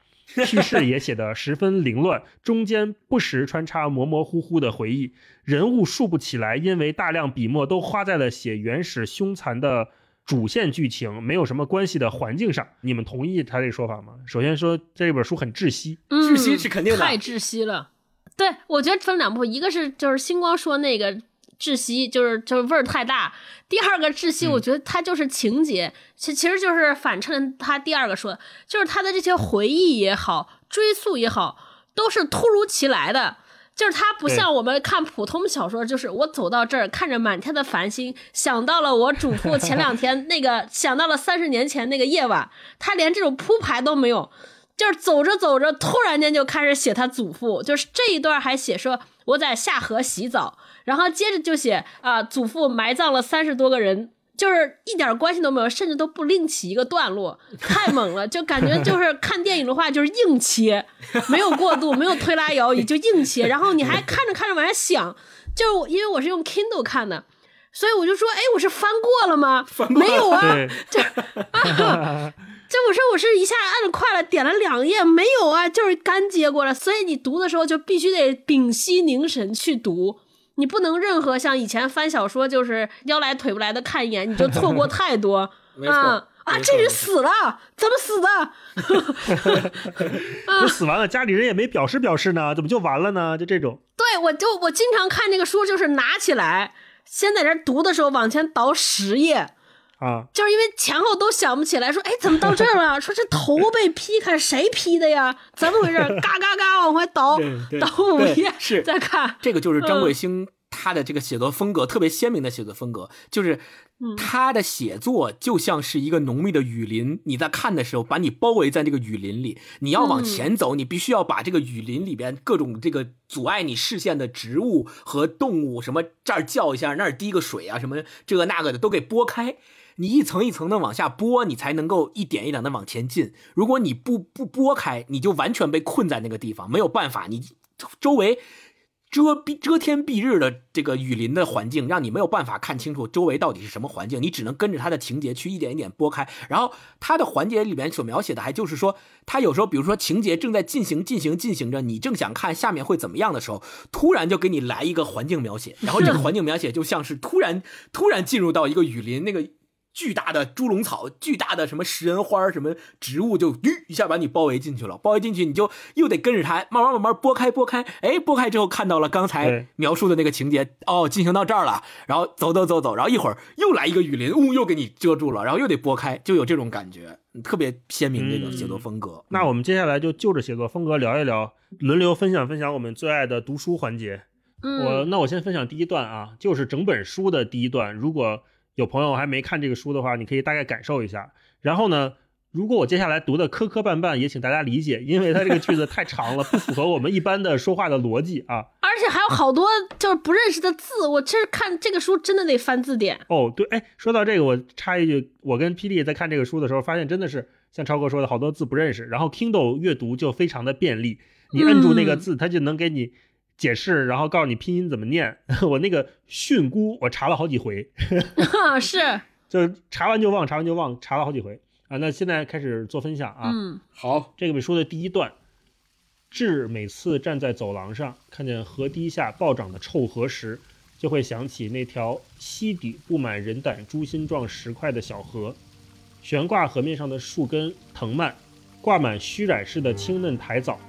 叙事也写得十分凌乱，中间不时穿插模模糊糊的回忆，人物竖不起来，因为大量笔墨都花在了写原始凶残的主线剧情，没有什么关系的环境上。你们同意他这说法吗？首先说这本书很窒息，窒息是肯定的，太窒息了。对我觉得分两步，一个是就是星光说那个。窒息就是就是味儿太大。第二个窒息，我觉得它就是情节，其其实就是反衬他第二个说，就是他的这些回忆也好，追溯也好，都是突如其来的。就是他不像我们看普通小说，就是我走到这儿，看着满天的繁星，想到了我祖父 前两天那个，想到了三十年前那个夜晚，他连这种铺排都没有。就是走着走着，突然间就开始写他祖父，就是这一段还写说我在下河洗澡，然后接着就写啊祖父埋葬了三十多个人，就是一点关系都没有，甚至都不另起一个段落，太猛了，就感觉就是看电影的话就是硬切，没有过渡，没有推拉摇移，就硬切，然后你还看着看着往下想，就是因为我是用 Kindle 看的，所以我就说，哎，我是翻过了吗？没有啊，就。这我说我是一下按快了，点了两页没有啊，就是干接过了。所以你读的时候就必须得屏息凝神去读，你不能任何像以前翻小说就是腰来腿不来的看一眼，你就错过太多。啊啊，这人死了，怎么死的？啊死完了，家里人也没表示表示呢，怎么就完了呢？就这种。对，我就我经常看那个书，就是拿起来先在这读的时候往前倒十页。啊，就是因为前后都想不起来，说，哎，怎么到这儿了？说这头被劈开，谁劈的呀？怎么回事？嘎嘎嘎往回倒，倒五页，是再看。这个就是张贵兴他的这个写作风格，特别鲜明的写作风格，就是他的写作就像是一个浓密的雨林，你在看的时候，把你包围在这个雨林里，你要往前走，你必须要把这个雨林里边各种这个阻碍你视线的植物和动物，什么这儿叫一下，那儿滴个水啊，什么这个那个的都给拨开。你一层一层的往下拨，你才能够一点一点的往前进。如果你不不拨开，你就完全被困在那个地方，没有办法。你周围遮蔽遮天蔽日的这个雨林的环境，让你没有办法看清楚周围到底是什么环境，你只能跟着他的情节去一点一点拨开。然后他的环节里面所描写的，还就是说，他有时候比如说情节正在进行进行进行着，你正想看下面会怎么样的时候，突然就给你来一个环境描写，然后这个环境描写就像是突然突然进入到一个雨林那个。巨大的猪笼草，巨大的什么食人花，什么植物，就吁一下把你包围进去了。包围进去，你就又得跟着它慢慢慢慢拨开，拨开。哎，拨开之后看到了刚才描述的那个情节，哦，进行到这儿了。然后走走走走，然后一会儿又来一个雨林，呜，又给你遮住了，然后又得拨开，就有这种感觉，特别鲜明这种写作风格。那我们接下来就就着写作风格聊一聊，轮流分享分享我们最爱的读书环节。我那我先分享第一段啊，就是整本书的第一段。如果有朋友还没看这个书的话，你可以大概感受一下。然后呢，如果我接下来读的磕磕绊绊，也请大家理解，因为它这个句子太长了，不符合我们一般的说话的逻辑啊。而且还有好多就是不认识的字，我其实看这个书真的得翻字典。哦，对，哎，说到这个，我插一句，我跟霹雳在看这个书的时候，发现真的是像超哥说的，好多字不认识。然后 Kindle 阅读就非常的便利，你摁住那个字，它就能给你。解释，然后告诉你拼音怎么念。我那个训诂，我查了好几回。是，就查完就忘，查完就忘，查了好几回啊。那现在开始做分享啊。嗯，好。这个本书的第一段，志每次站在走廊上，看见河堤下暴涨的臭河时，就会想起那条溪底布满人胆猪心状石块的小河，悬挂河面上的树根藤蔓，挂满虚染似的青嫩苔藻。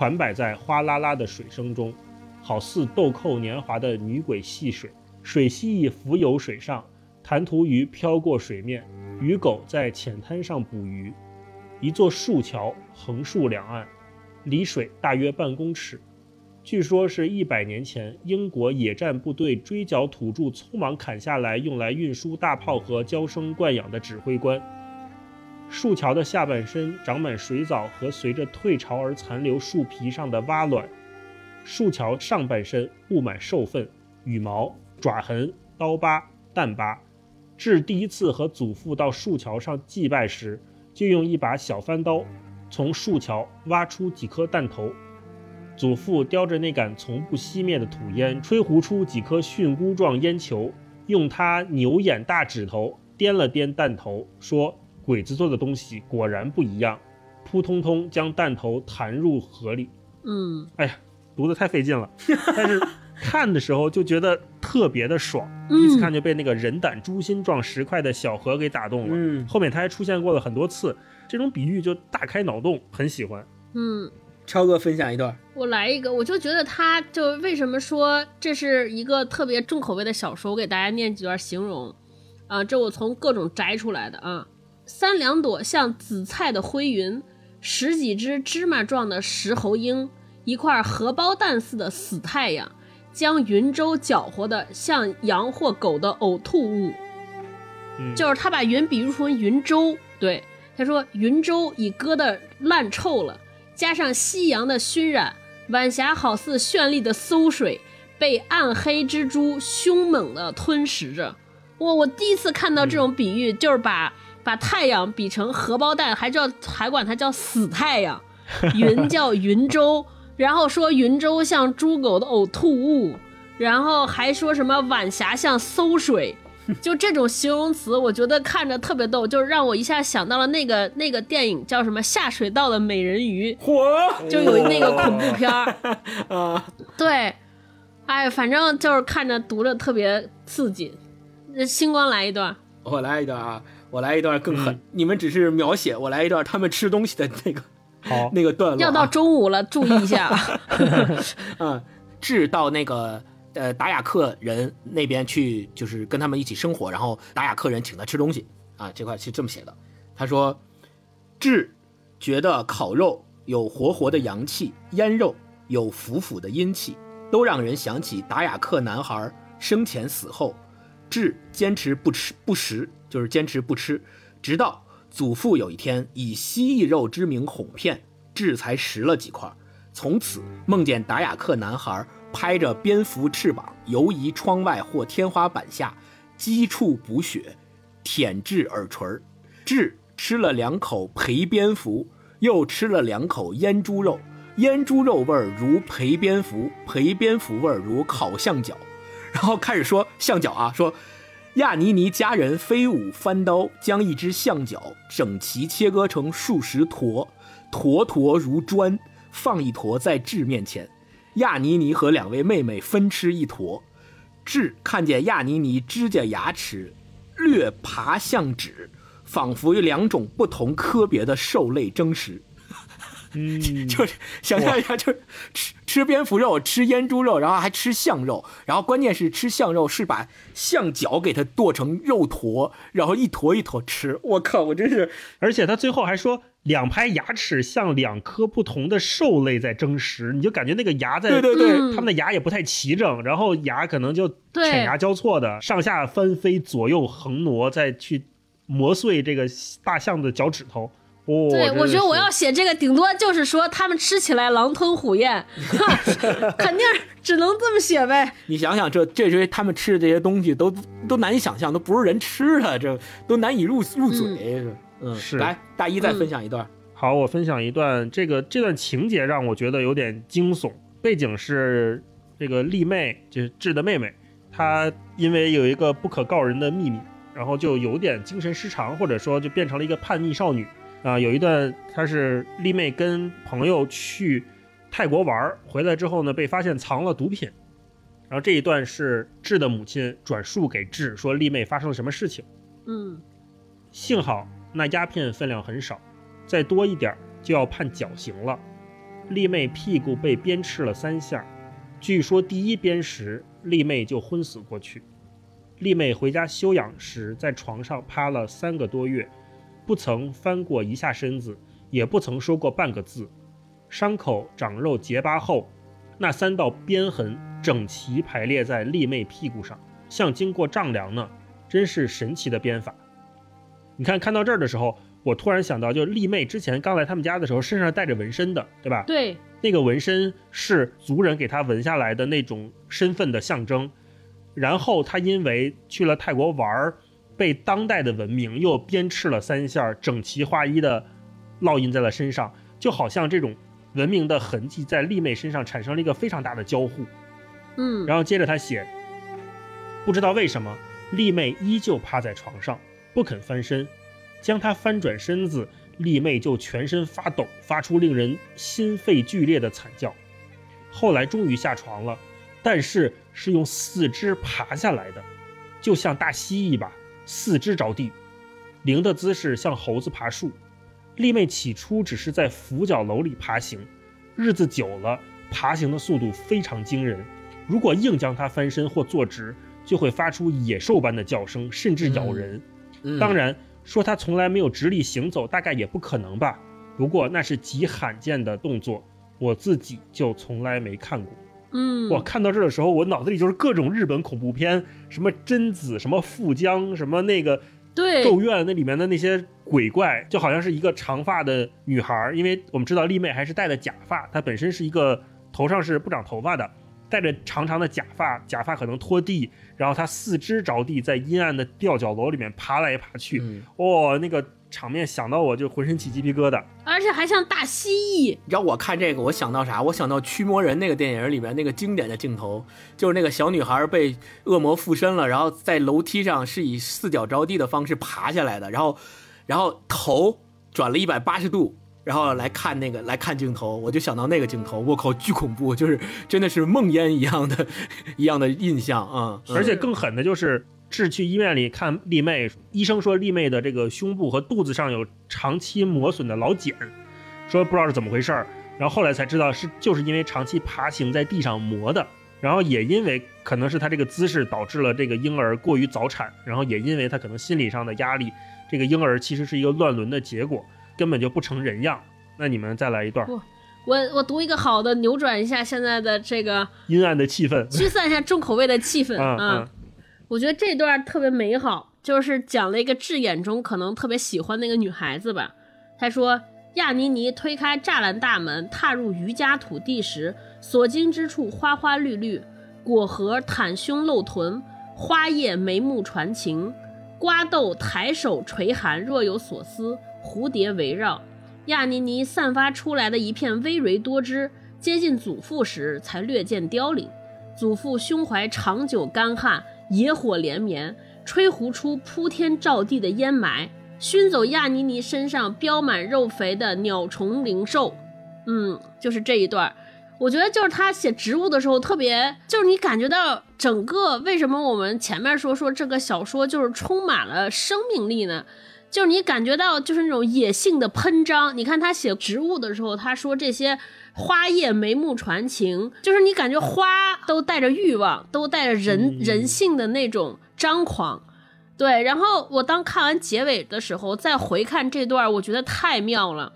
款摆在哗啦啦的水声中，好似豆蔻年华的女鬼戏水。水蜥蜴浮游水上，弹涂鱼飘过水面，鱼狗在浅滩上捕鱼。一座树桥横竖两岸，离水大约半公尺。据说是一百年前英国野战部队追剿土著，匆忙砍下来用来运输大炮和娇生惯养的指挥官。树桥的下半身长满水藻和随着退潮而残留树皮上的蛙卵，树桥上半身布满兽粪、羽毛、爪痕、刀疤、弹疤。至第一次和祖父到树桥上祭拜时，就用一把小翻刀从树桥挖出几颗弹头。祖父叼着那杆从不熄灭的土烟，吹呼出几颗蕈菇状烟球，用他牛眼大指头掂了掂弹头，说。鬼子做的东西果然不一样，扑通通将弹头弹入河里。嗯，哎呀，读的太费劲了，但是 看的时候就觉得特别的爽。第一次看就被那个人胆猪心状石块的小河给打动了。嗯，后面他还出现过了很多次，这种比喻就大开脑洞，很喜欢。嗯，超哥分享一段，我来一个，我就觉得他就为什么说这是一个特别重口味的小说，我给大家念几段形容。啊，这我从各种摘出来的啊。三两朵像紫菜的灰云，十几只芝麻状的石猴鹰，一块荷包蛋似的死太阳，将云州搅和的像羊或狗的呕吐物。就是他把云比喻成云州，对他说云州已割得烂臭了，加上夕阳的熏染，晚霞好似绚丽的馊水，被暗黑蜘蛛凶猛地吞噬着。哇，我第一次看到这种比喻，就是把。把太阳比成荷包蛋，还叫还管它叫死太阳，云 叫云舟，然后说云舟像猪狗的呕吐物，然后还说什么晚霞像馊水，就这种形容词，我觉得看着特别逗，就是让我一下想到了那个那个电影叫什么下水道的美人鱼，就有那个恐怖片儿 啊，对，哎，反正就是看着读着特别刺激。那星光来一段，我来一段啊。我来一段更狠，你们只是描写，我来一段他们吃东西的那个，好 那个段落。要到中午了，注意一下。嗯，至到那个呃达雅克人那边去，就是跟他们一起生活，然后达雅克人请他吃东西啊，这块是这么写的。他说，至觉得烤肉有活活的阳气，腌肉有腐腐的阴气，都让人想起达雅克男孩生前死后，智坚持不吃不食。就是坚持不吃，直到祖父有一天以蜥蜴肉之名哄骗，志才食了几块。从此梦见达雅克男孩拍着蝙蝠翅膀游移窗外或天花板下，击触补血，舔至耳垂。志吃了两口陪蝙蝠，又吃了两口腌猪肉，腌猪肉味儿如培蝙蝠，培蝙蝠味儿如烤象脚。然后开始说象脚啊，说亚尼尼家人飞舞翻刀，将一只象脚整齐切割成数十坨，坨坨如砖，放一坨在智面前。亚尼尼和两位妹妹分吃一坨。智看见亚尼尼指甲牙齿略爬向指，仿佛有两种不同科别的兽类争食。嗯，就是想象一下，就是吃吃蝙蝠肉，吃腌猪肉，然后还吃象肉，然后关键是吃象肉是把象脚给它剁成肉坨，然后一坨一坨吃。我靠，我真是，而且他最后还说两排牙齿像两颗不同的兽类在争食，你就感觉那个牙在对对对，嗯他们的牙也不太齐整，然后牙可能就对犬牙交错的上下翻飞，左右横挪，再去磨碎这个大象的脚趾头。哦，对，我觉得我要写这个，顶多就是说他们吃起来狼吞虎咽，肯定只能这么写呗。你想想这这些他们吃的这些东西都都难以想象，都不是人吃的，这都难以入入嘴。嗯，是来大一再分享一段。好，我分享一段这个这段情节让我觉得有点惊悚。背景是这个丽妹，就是智的妹妹，她因为有一个不可告人的秘密，然后就有点精神失常，或者说就变成了一个叛逆少女啊、有一段她是丽妹跟朋友去泰国玩儿，回来之后呢，被发现藏了毒品。然后这一段是智的母亲转述给智说丽妹发生了什么事情。嗯，幸好那鸦片分量很少，再多一点儿就要判绞刑了。丽妹屁股被鞭笞了三下，据说第一鞭时丽妹就昏死过去。丽妹回家休养时，在床上趴了三个多月，不曾翻过一下身子，也不曾说过半个字。伤口长肉结疤后，那三道鞭痕整齐排列在丽妹屁股上，像经过丈量呢，真是神奇的鞭法。你看，看到这儿的时候，我突然想到，就丽妹之前刚来他们家的时候，身上带着纹身的，对吧？对，那个纹身是族人给她纹下来的那种身份的象征。然后她因为去了泰国玩儿，被当代的文明又鞭笞了三下，整齐划一的烙印在了身上，就好像这种文明的痕迹在丽妹身上产生了一个非常大的交互。嗯，然后接着他写，不知道为什么，丽妹依旧趴在床上不肯翻身，将她翻转身子，丽妹就全身发抖，发出令人心肺剧烈的惨叫。后来终于下床了，但是是用四肢爬下来的，就像大蜥蜴吧，四肢着地，灵的姿势像猴子爬树。丽妹起初只是在俯角楼里爬行，日子久了，爬行的速度非常惊人。如果硬将它翻身或坐直，就会发出野兽般的叫声，甚至咬人。嗯当然，说它从来没有直立行走，大概也不可能吧。不过那是极罕见的动作，我自己就从来没看过。嗯，我看到这儿的时候，我脑子里就是各种日本恐怖片，什么贞子，什么富江，什么那个对，咒怨那里面的那些鬼怪，就好像是一个长发的女孩，因为我们知道丽妹还是戴的假发，她本身是一个头上是不长头发的，戴着长长的假发，假发可能拖地，然后她四肢着地，在阴暗的吊脚楼里面爬来爬去，嗯。哦，那个场面想到我就浑身起鸡皮疙瘩。而且还像大蜥蜴。你知道我看这个，我想到啥？我想到《驱魔人》那个电影里面那个经典的镜头，就是那个小女孩被恶魔附身了，然后在楼梯上是以四脚着地的方式爬下来的，然后，然后头转了一百八十度，然后来看那个来看镜头，我就想到那个镜头，我靠，巨恐怖，就是真的是梦魇一样的 一样的印象啊！嗯而且更狠的就是，智去医院里看丽妹，医生说丽妹的这个胸部和肚子上有长期磨损的老茧，说不知道是怎么回事儿。然后后来才知道是就是因为长期爬行在地上磨的，然后也因为可能是她这个姿势导致了这个婴儿过于早产，然后也因为她可能心理上的压力，这个婴儿其实是一个乱伦的结果，根本就不成人样。那你们再来一段我我读一个好的，扭转一下现在的这个，阴暗的气氛。驱散一下重口味的气氛 嗯啊。我觉得这段特别美好，就是讲了一个智眼中可能特别喜欢那个女孩子吧。他说，亚妮妮推开栅栏大门，踏入余家土地时，所经之处花花绿绿，果核袒胸露臀，花叶眉目传情，瓜豆抬手垂寒，若有所思，蝴蝶围绕。亚妮妮散发出来的一片葳蕤多汁，接近祖父时才略见凋零。祖父胸怀长久干旱，野火连绵，吹胡出铺天罩地的烟霾，熏走亚尼尼身上标满肉肥的鸟虫灵兽。嗯，就是这一段。我觉得就是他写植物的时候特别，就是你感觉到整个为什么我们前面说说这个小说就是充满了生命力呢？就是你感觉到就是那种野性的喷张。你看他写植物的时候，他说这些花叶眉目传情，就是你感觉花都带着欲望，都带着人人性的那种张狂。对，然后我当看完结尾的时候再回看这段，我觉得太妙了。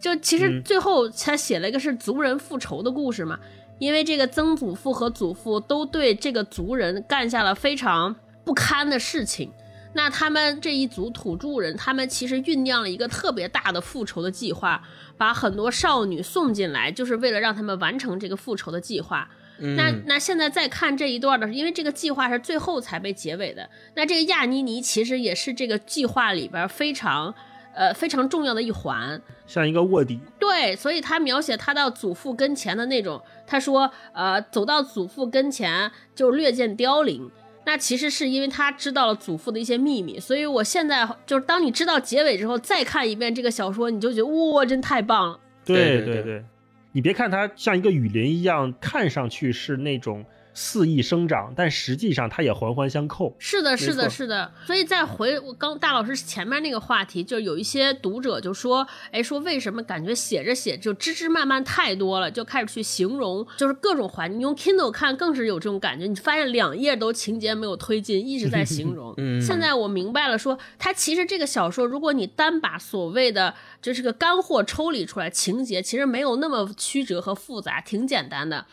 就其实最后他写了一个是族人复仇的故事嘛，因为这个曾祖父和祖父都对这个族人干下了非常不堪的事情，那他们这一组土著人，他们其实酝酿了一个特别大的复仇的计划，把很多少女送进来，就是为了让他们完成这个复仇的计划。那那现在再看这一段的，因为这个计划是最后才被结尾的，那这个亚妮尼其实也是这个计划里边非常。呃，非常重要的一环，像一个卧底。对，所以他描写他到祖父跟前的那种，他说，呃，走到祖父跟前就略见凋零。那其实是因为他知道了祖父的一些秘密。所以我现在就是当你知道结尾之后，再看一遍这个小说，你就觉得哇，真太棒了。对对对，你别看它像一个雨林一样，看上去是那种。肆意生长，但实际上它也环环相扣。是的，是的，是的。所以再回我刚大老师前面那个话题，就有一些读者就说：“哎，说为什么感觉写着写就枝枝蔓蔓太多了，就开始去形容，就是各种环境。用 Kindle 看更是有这种感觉，你发现两页都情节没有推进，一直在形容。嗯，现在我明白了，说它其实这个小说，如果你单把所谓的就是个干货抽离出来，情节其实没有那么曲折和复杂，挺简单的。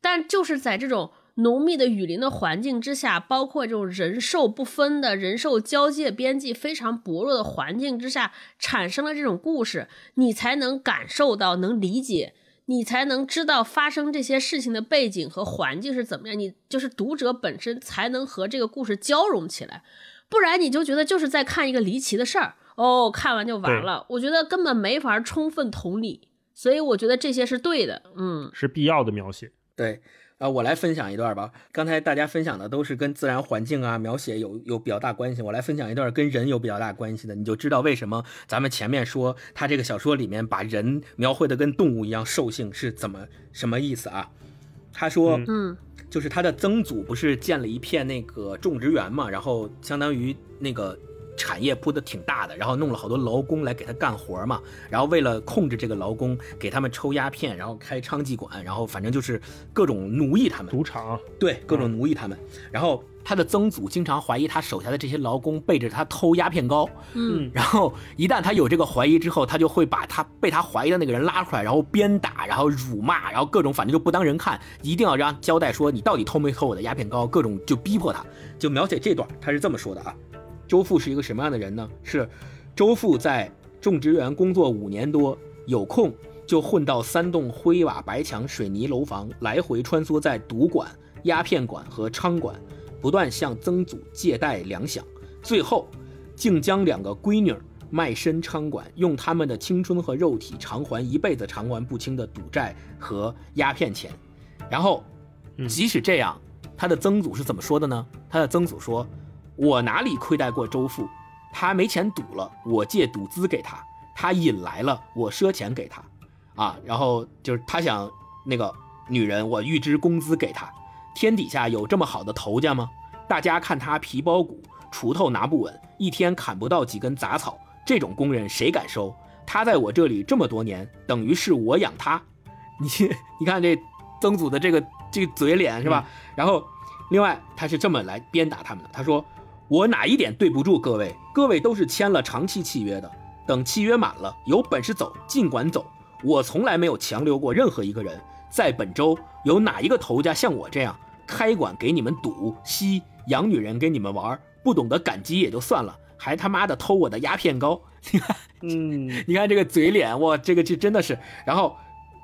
但就是在这种浓密的雨林的环境之下，包括这种人兽不分的人兽交界边际非常薄弱的环境之下，产生了这种故事，你才能感受到、能理解，你才能知道发生这些事情的背景和环境是怎么样。你就是读者本身才能和这个故事交融起来，不然你就觉得就是在看一个离奇的事儿哦，看完就完了。我觉得根本没法充分同理，所以我觉得这些是对的，嗯，是必要的描写。对，啊，我来分享一段吧。刚才大家分享的都是跟自然环境啊描写有有比较大关系，我来分享一段跟人有比较大关系的，你就知道为什么咱们前面说他这个小说里面把人描绘的跟动物一样兽性是怎么什么意思啊？他说，嗯，就是他的曾祖不是建了一片那个种植园嘛，然后相当于那个。产业铺的挺大的，然后弄了好多劳工来给他干活嘛，然后为了控制这个劳工，给他们抽鸦片，然后开娼妓馆，然后反正就是各种奴役他们。赌场，对，各种奴役他们。然后他的曾祖经常怀疑他手下的这些劳工背着他偷鸦片膏，嗯，然后一旦他有这个怀疑之后，他就会把他被他怀疑的那个人拉出来，然后鞭打，然后辱骂，然后各种反正就不当人看，一定要让交代说你到底偷没偷我的鸦片膏，各种就逼迫他，就描写这段，他是这么说的啊。周父是一个什么样的人呢？是周父在种植园工作五年多，有空就混到三栋灰瓦白墙水泥楼房，来回穿梭在赌馆、鸦片馆和娼馆，不断向曾祖借贷粮饷，最后竟将两个闺女卖身娼馆，用他们的青春和肉体偿还一辈子偿还不清的赌债和鸦片钱。然后，即使这样，他的曾祖是怎么说的呢？他的曾祖说。我哪里亏待过周父？他没钱赌了，我借赌资给他；他引来了，我赊钱给他。啊，然后就是他想那个女人，我预支工资给他。天底下有这么好的头家吗？大家看他皮包骨，锄头拿不稳，一天砍不到几根杂草，这种工人谁敢收？他在我这里这么多年，等于是我养他。你 你看这曾祖的这个这个嘴脸是吧？然后另外他是这么来鞭打他们的，他说。我哪一点对不住各位？各位都是签了长期契约的，等契约满了，有本事走尽管走。我从来没有强留过任何一个人。在本周有哪一个头家像我这样开馆给你们赌吸，养女人给你们玩，不懂得感激也就算了，还他妈的偷我的鸦片膏。你看，嗯，你看这个嘴脸，哇，这个这真的是。然后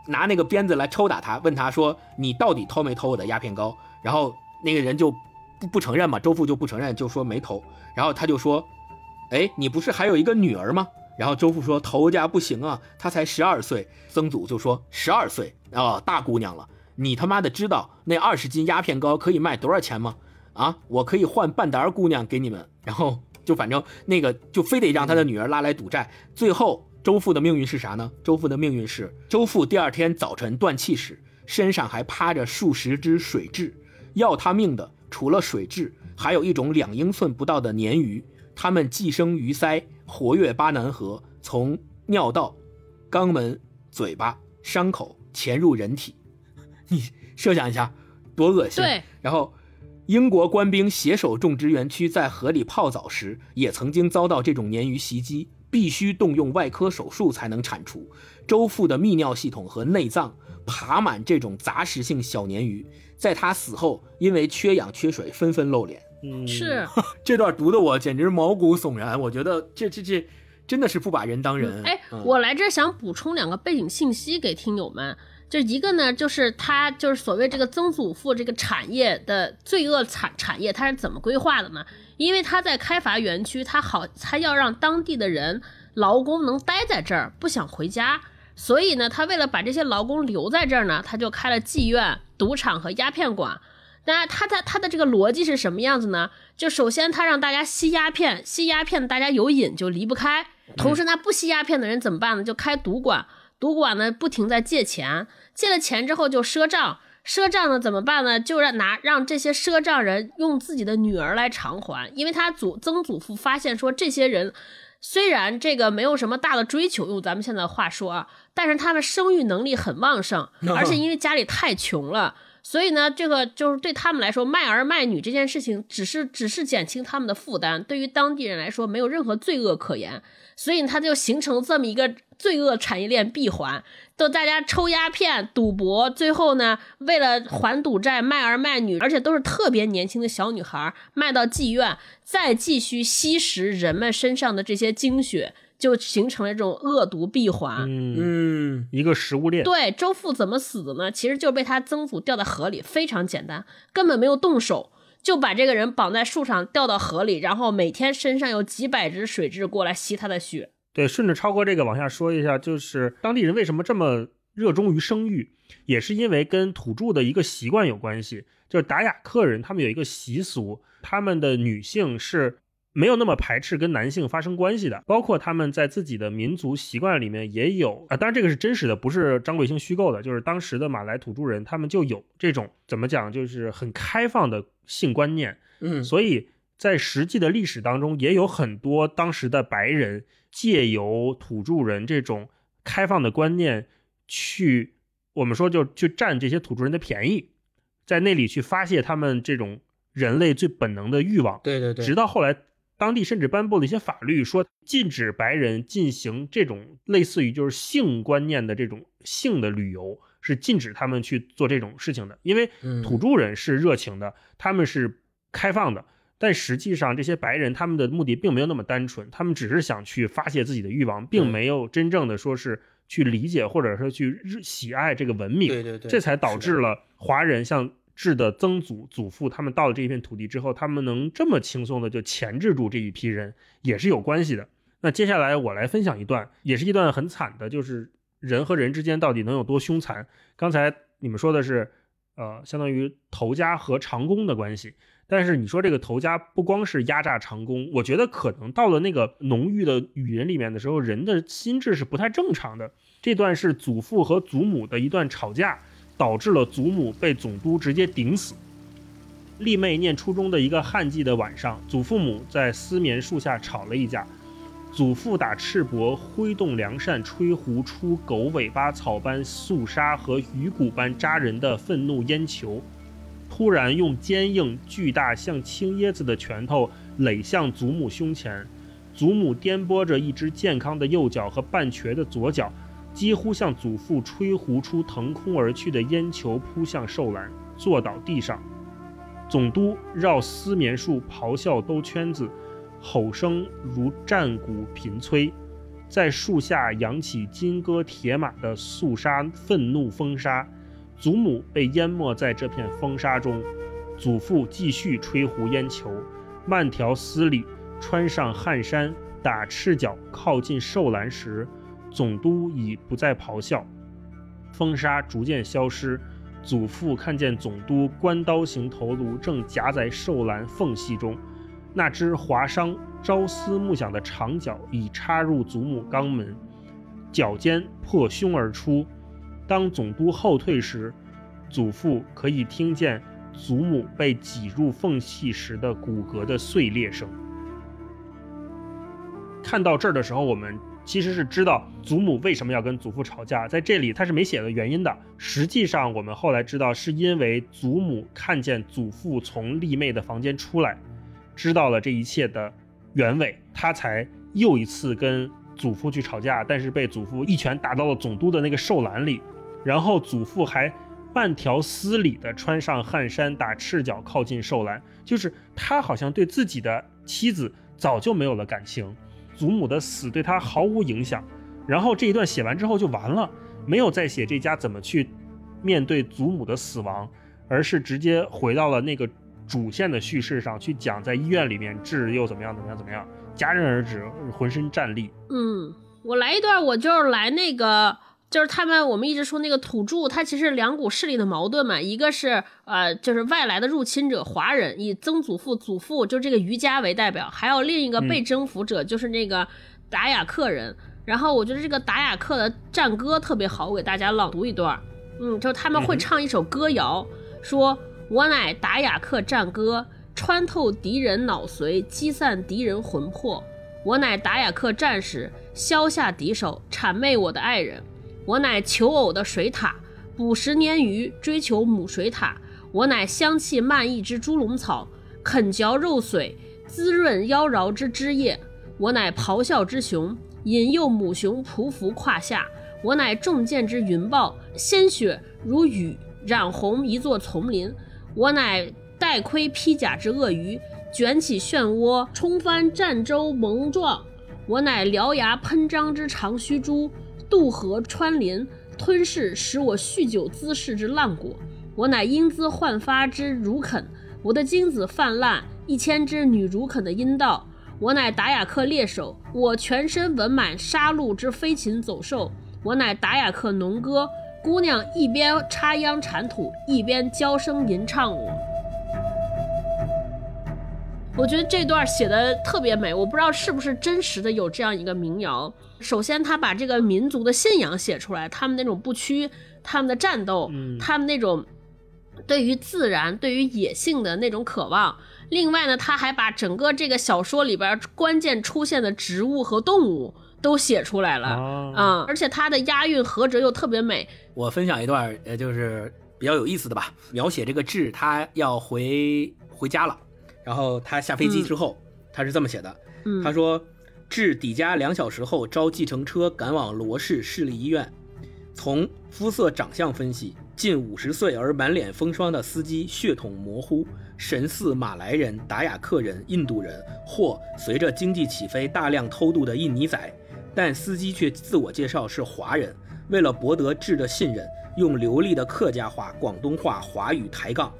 拿那个鞭子来抽打他，问他说：“你到底偷没偷我的鸦片膏？”然后那个人就。不不承认嘛？周父就不承认，就说没偷。然后他就说：“哎，你不是还有一个女儿吗？”然后周父说头家不行啊，他才十二岁。曾祖就说十二岁啊，大姑娘了。你他妈的知道那二十斤鸦片膏可以卖多少钱吗？啊，我可以换半打姑娘给你们。然后就反正那个就非得让他的女儿拉来赌债。最后周父的命运是啥呢？周父的命运是周父第二天早晨断气时，身上还趴着数十只水蛭。要他命的除了水蛭，还有一种两英寸不到的鲶鱼。它们寄生鱼鳃，活跃巴南河，从尿道、肛门、嘴巴、伤口潜入人体。你设想一下，多恶心！对。然后，英国官兵携手种植园区在河里泡澡时，也曾经遭到这种鲶鱼袭击，必须动用外科手术才能铲除。周父的泌尿系统和内脏爬满这种杂食性小鲶鱼，在他死后，因为缺氧缺水，纷纷露脸。嗯，是 这段读的我简直毛骨悚然。我觉得这这这真的是不把人当人。哎，嗯我来这儿想补充两个背景信息给听友们。这一个呢，就是他就是所谓这个曾祖父这个产业的罪恶产产业，他是怎么规划的呢？因为他在开发园区，他好他要让当地的人劳工能待在这儿，不想回家，所以呢，他为了把这些劳工留在这儿呢，他就开了妓院、赌场和鸦片馆。那他的他的这个逻辑是什么样子呢？就首先他让大家吸鸦片，吸鸦片大家有瘾就离不开，同时那不吸鸦片的人怎么办呢？就开赌馆，赌馆呢不停在借钱，借了钱之后就赊账，赊账呢怎么办呢？就让拿让这些赊账人用自己的女儿来偿还，因为他祖曾祖父发现说这些人。虽然这个没有什么大的追求，用咱们现在的话说啊，但是他们生育能力很旺盛，而且因为家里太穷了，所以呢，这个就是对他们来说，卖儿卖女这件事情，只是只是减轻他们的负担，对于当地人来说，没有任何罪恶可言，所以他就形成这么一个罪恶产业链闭环，都大家抽鸦片、赌博，最后呢，为了还赌债，卖儿卖女，而且都是特别年轻的小女孩，卖到妓院，再继续吸食人们身上的这些精血，就形成了这种恶毒闭环。嗯，嗯，一个食物链。对，周父怎么死的呢？其实就是被他曾祖掉在河里，非常简单，根本没有动手，就把这个人绑在树上掉到河里，然后每天身上有几百只水蛭过来吸他的血。对，顺着超哥这个往下说一下，就是当地人为什么这么热衷于生育，也是因为跟土著的一个习惯有关系。就是达雅克人，他们有一个习俗，他们的女性是没有那么排斥跟男性发生关系的，包括他们在自己的民族习惯里面也有啊，当然这个是真实的，不是张贵兴虚构的，就是当时的马来土著人他们就有这种怎么讲，就是很开放的性观念。嗯，所以在实际的历史当中，也有很多当时的白人借由土著人这种开放的观念，去我们说就去占这些土著人的便宜，在那里去发泄他们这种人类最本能的欲望。对对对，直到后来，当地甚至颁布了一些法律，说禁止白人进行这种类似于就是性观念的这种性的旅游，是禁止他们去做这种事情的。因为嗯土著人是热情的，他们是开放的，但实际上这些白人他们的目的并没有那么单纯，他们只是想去发泄自己的欲望，并没有真正的说是去理解或者说去日喜爱这个文明。对对对，这才导致了华人像智的曾祖祖父他们到了这一片土地之后，他们能这么轻松的就钳制住这一批人，也是有关系的。那接下来我来分享一段，也是一段很惨的，就是人和人之间到底能有多凶残。刚才你们说的是，呃，相当于头家和长工的关系，但是你说这个头家不光是压榨长工，我觉得可能到了那个浓郁的语言里面的时候，人的心智是不太正常的。这段是祖父和祖母的一段吵架，导致了祖母被总督直接顶死。丽妹念初中的一个旱季的晚上，祖父母在丝棉树下吵了一架。祖父打赤膊挥动良扇，吹胡出狗尾巴草般肃杀和鱼骨般扎人的愤怒烟球，突然用坚硬巨大像青椰子的拳头垒向祖母胸前。祖母颠簸着一只健康的右脚和半瘸的左脚，几乎向祖父吹胡出腾空而去的烟球扑向寿兰，坐倒地上。总督绕丝棉树咆哮兜圈子，吼声如战鼓频催，在树下扬起金戈铁马的肃杀愤怒风沙。祖母被淹没在这片风沙中，祖父继续吹胡烟球，慢条斯理穿上汗衫，打赤脚靠近寿兰时，总督已不再咆哮，风沙逐渐消失。祖父看见总督关刀形头颅正夹在寿兰缝隙中，那只划伤、朝思暮想的长脚已插入祖母肛门，脚尖破胸而出。当总督后退时，祖父可以听见祖母被挤入缝隙时的骨骼的碎裂声。看到这儿的时候，我们其实是知道祖母为什么要跟祖父吵架，在这里他是没写的原因的。实际上，我们后来知道，是因为祖母看见祖父从丽妹的房间出来，知道了这一切的原委，他才又一次跟祖父去吵架，但是被祖父一拳打到了总督的那个寿篮里，然后祖父还慢条斯理地穿上汗衫，打赤脚靠近寿兰，就是他好像对自己的妻子早就没有了感情。祖母的死对他毫无影响，然后这一段写完之后就完了，没有再写这家怎么去面对祖母的死亡，而是直接回到了那个主线的叙事上去讲，在医院里面治又怎么样怎么样怎么样，戛然而止，浑身战栗。嗯，我来一段，我就是来那个。就是他们，我们一直说那个土著，他其实两股势力的矛盾嘛，一个是呃，就是外来的入侵者华人，以曾祖父、祖父就这个余家为代表，还有另一个被征服者，就是那个达雅克人。然后我觉得这个达雅克的战歌特别好，我给大家朗读一段。嗯，就他们会唱一首歌谣，说：“我乃达雅克战歌，穿透敌人脑髓，击散敌人魂魄。我乃达雅克战士，削下敌手，谄媚我的爱人。”我乃求偶的水獭，捕食鲶鱼，追求母水獭。我乃香气漫溢之猪笼草，啃嚼肉髓，滋润妖娆之枝叶。我乃咆哮之熊，引诱母熊匍匐胯下。我乃重剑之云豹，鲜血如雨染红一座丛林。我乃带盔披甲之鳄鱼，卷起漩涡，冲翻战舟猛撞。我乃獠牙喷张之长须猪。渡河穿林，吞噬使我酗酒滋事之烂果。我乃英姿焕发之如肯，我的精子泛滥，一千只女如肯的阴道。我乃达雅克猎手，我全身纹满杀戮之飞禽走兽。我乃达雅克农歌，姑娘一边插秧铲土，一边娇声吟唱我。我觉得这段写的特别美，我不知道是不是真实的有这样一个民谣。首先，他把这个民族的信仰写出来，他们那种不屈，他们的战斗，他们那种对于自然、对于野性的那种渴望。另外呢，他还把整个这个小说里边关键出现的植物和动物都写出来了啊！而且他的押韵合辙又特别美。我分享一段，呃，就是比较有意思的吧，描写这个智他要回回家了。然后他下飞机之后，他是这么写的，他说：“至抵家两小时后，招计程车赶往罗氏市立医院。从肤色长相分析，近五十岁而满脸风霜的司机血统模糊，神似马来人、达雅克人、印度人，或随着经济起飞大量偷渡的印尼仔。但司机却自我介绍是华人，为了博得智的信任，用流利的客家话、广东话、华语抬杠。”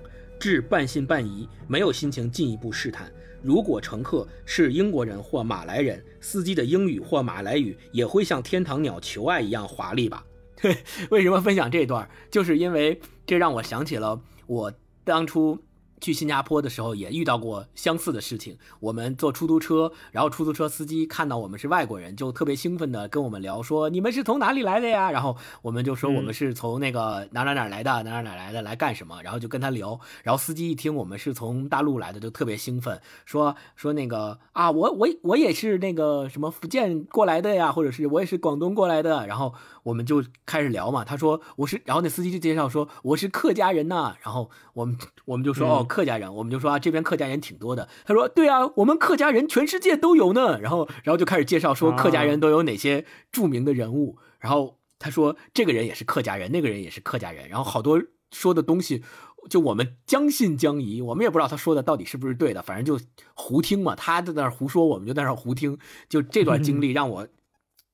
至半信半疑，没有心情进一步试探。如果乘客是英国人或马来人，司机的英语或马来语也会像天堂鸟求爱一样华丽吧？为什么分享这段？就是因为这让我想起了我当初。去新加坡的时候也遇到过相似的事情。我们坐出租车，然后出租车司机看到我们是外国人，就特别兴奋的跟我们聊说：“你们是从哪里来的呀？”然后我们就说：“我们是从那个哪哪哪来的，哪哪哪来的，来干什么？”然后就跟他聊。然后司机一听我们是从大陆来的，就特别兴奋，说说那个啊，我我我也是那个什么福建过来的呀，或者是我也是广东过来的。然后我们就开始聊嘛。他说我是，然后那司机就介绍说我是客家人呐。然后我们我们就说哦。客家人，我们就说啊，这边客家人挺多的。他说，对啊，我们客家人全世界都有呢。然后，然后就开始介绍说客家人都有哪些著名的人物。然后他说，这个人也是客家人，那个人也是客家人。然后好多说的东西，就我们将信将疑，我们也不知道他说的到底是不是对的，反正就胡听嘛。他在那儿胡说，我们就在那儿胡听。就这段经历让我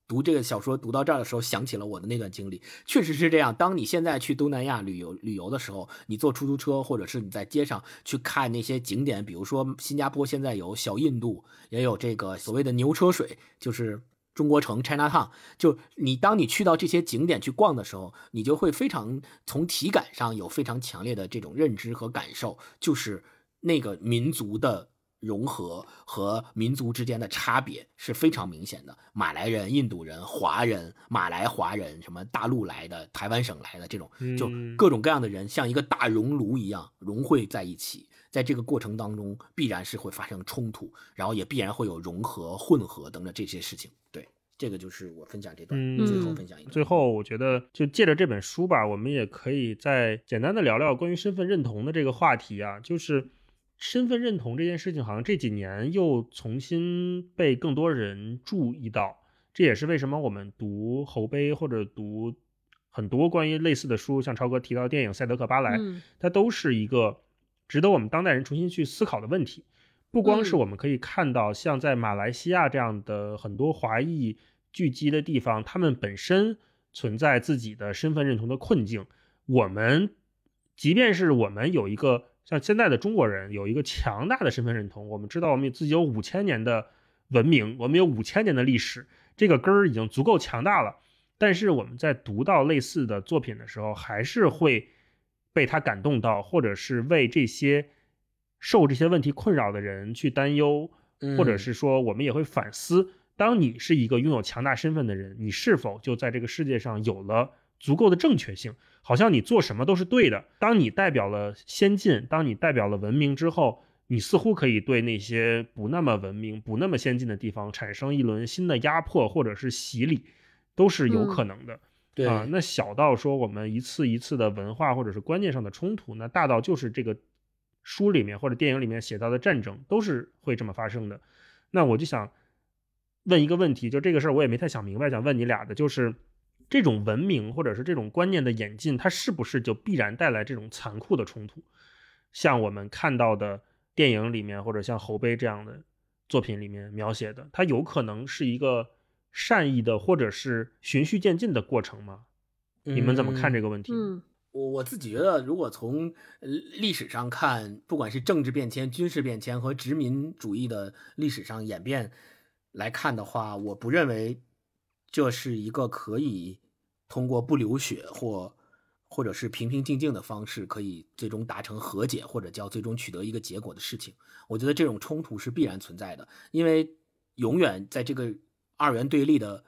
读这个小说读到这儿的时候，想起了我的那段经历，确实是这样。当你现在去东南亚旅游旅游的时候，你坐出租车，或者是你在街上去看那些景点，比如说新加坡现在有小印度，也有这个所谓的牛车水，就是中国城 China Town。就你当你去到这些景点去逛的时候，你就会非常从体感上有非常强烈的这种认知和感受，就是那个民族的。融合和民族之间的差别是非常明显的。马来人、印度人、华人、马来华人，什么大陆来的、台湾省来的这种，就各种各样的人，像一个大熔炉一样融汇在一起。在这个过程当中，必然是会发生冲突，然后也必然会有融合、混合等等这些事情。对，这个就是我分享这段最后分享一段。最后，我觉得就借着这本书吧，我们也可以再简单的聊聊关于身份认同的这个话题啊，就是。身份认同这件事情，好像这几年又重新被更多人注意到。这也是为什么我们读侯杯或者读很多关于类似的书，像超哥提到电影《赛德克·巴莱》，它都是一个值得我们当代人重新去思考的问题。不光是我们可以看到，像在马来西亚这样的很多华裔聚集的地方，他们本身存在自己的身份认同的困境。我们即便是我们有一个。像现在的中国人有一个强大的身份认同，我们知道我们自己有五千年的文明，我们有五千年的历史，这个根儿已经足够强大了。但是我们在读到类似的作品的时候，还是会被他感动到，或者是为这些受这些问题困扰的人去担忧，或者是说我们也会反思：当你是一个拥有强大身份的人，你是否就在这个世界上有了足够的正确性？好像你做什么都是对的。当你代表了先进，当你代表了文明之后，你似乎可以对那些不那么文明、不那么先进的地方产生一轮新的压迫或者是洗礼，都是有可能的。对啊，那小到说我们一次一次的文化或者是观念上的冲突，那大到就是这个书里面或者电影里面写到的战争，都是会这么发生的。那我就想问一个问题，就这个事儿我也没太想明白，想问你俩的就是。这种文明或者是这种观念的演进，它是不是就必然带来这种残酷的冲突？像我们看到的电影里面，或者像侯碑这样的作品里面描写的，它有可能是一个善意的或者是循序渐进的过程吗？你们怎么看这个问题？嗯，我我自己觉得，如果从历史上看，不管是政治变迁、军事变迁和殖民主义的历史上演变来看的话，我不认为。这是一个可以通过不流血或或者是平平静静的方式，可以最终达成和解，或者叫最终取得一个结果的事情。我觉得这种冲突是必然存在的，因为永远在这个二元对立的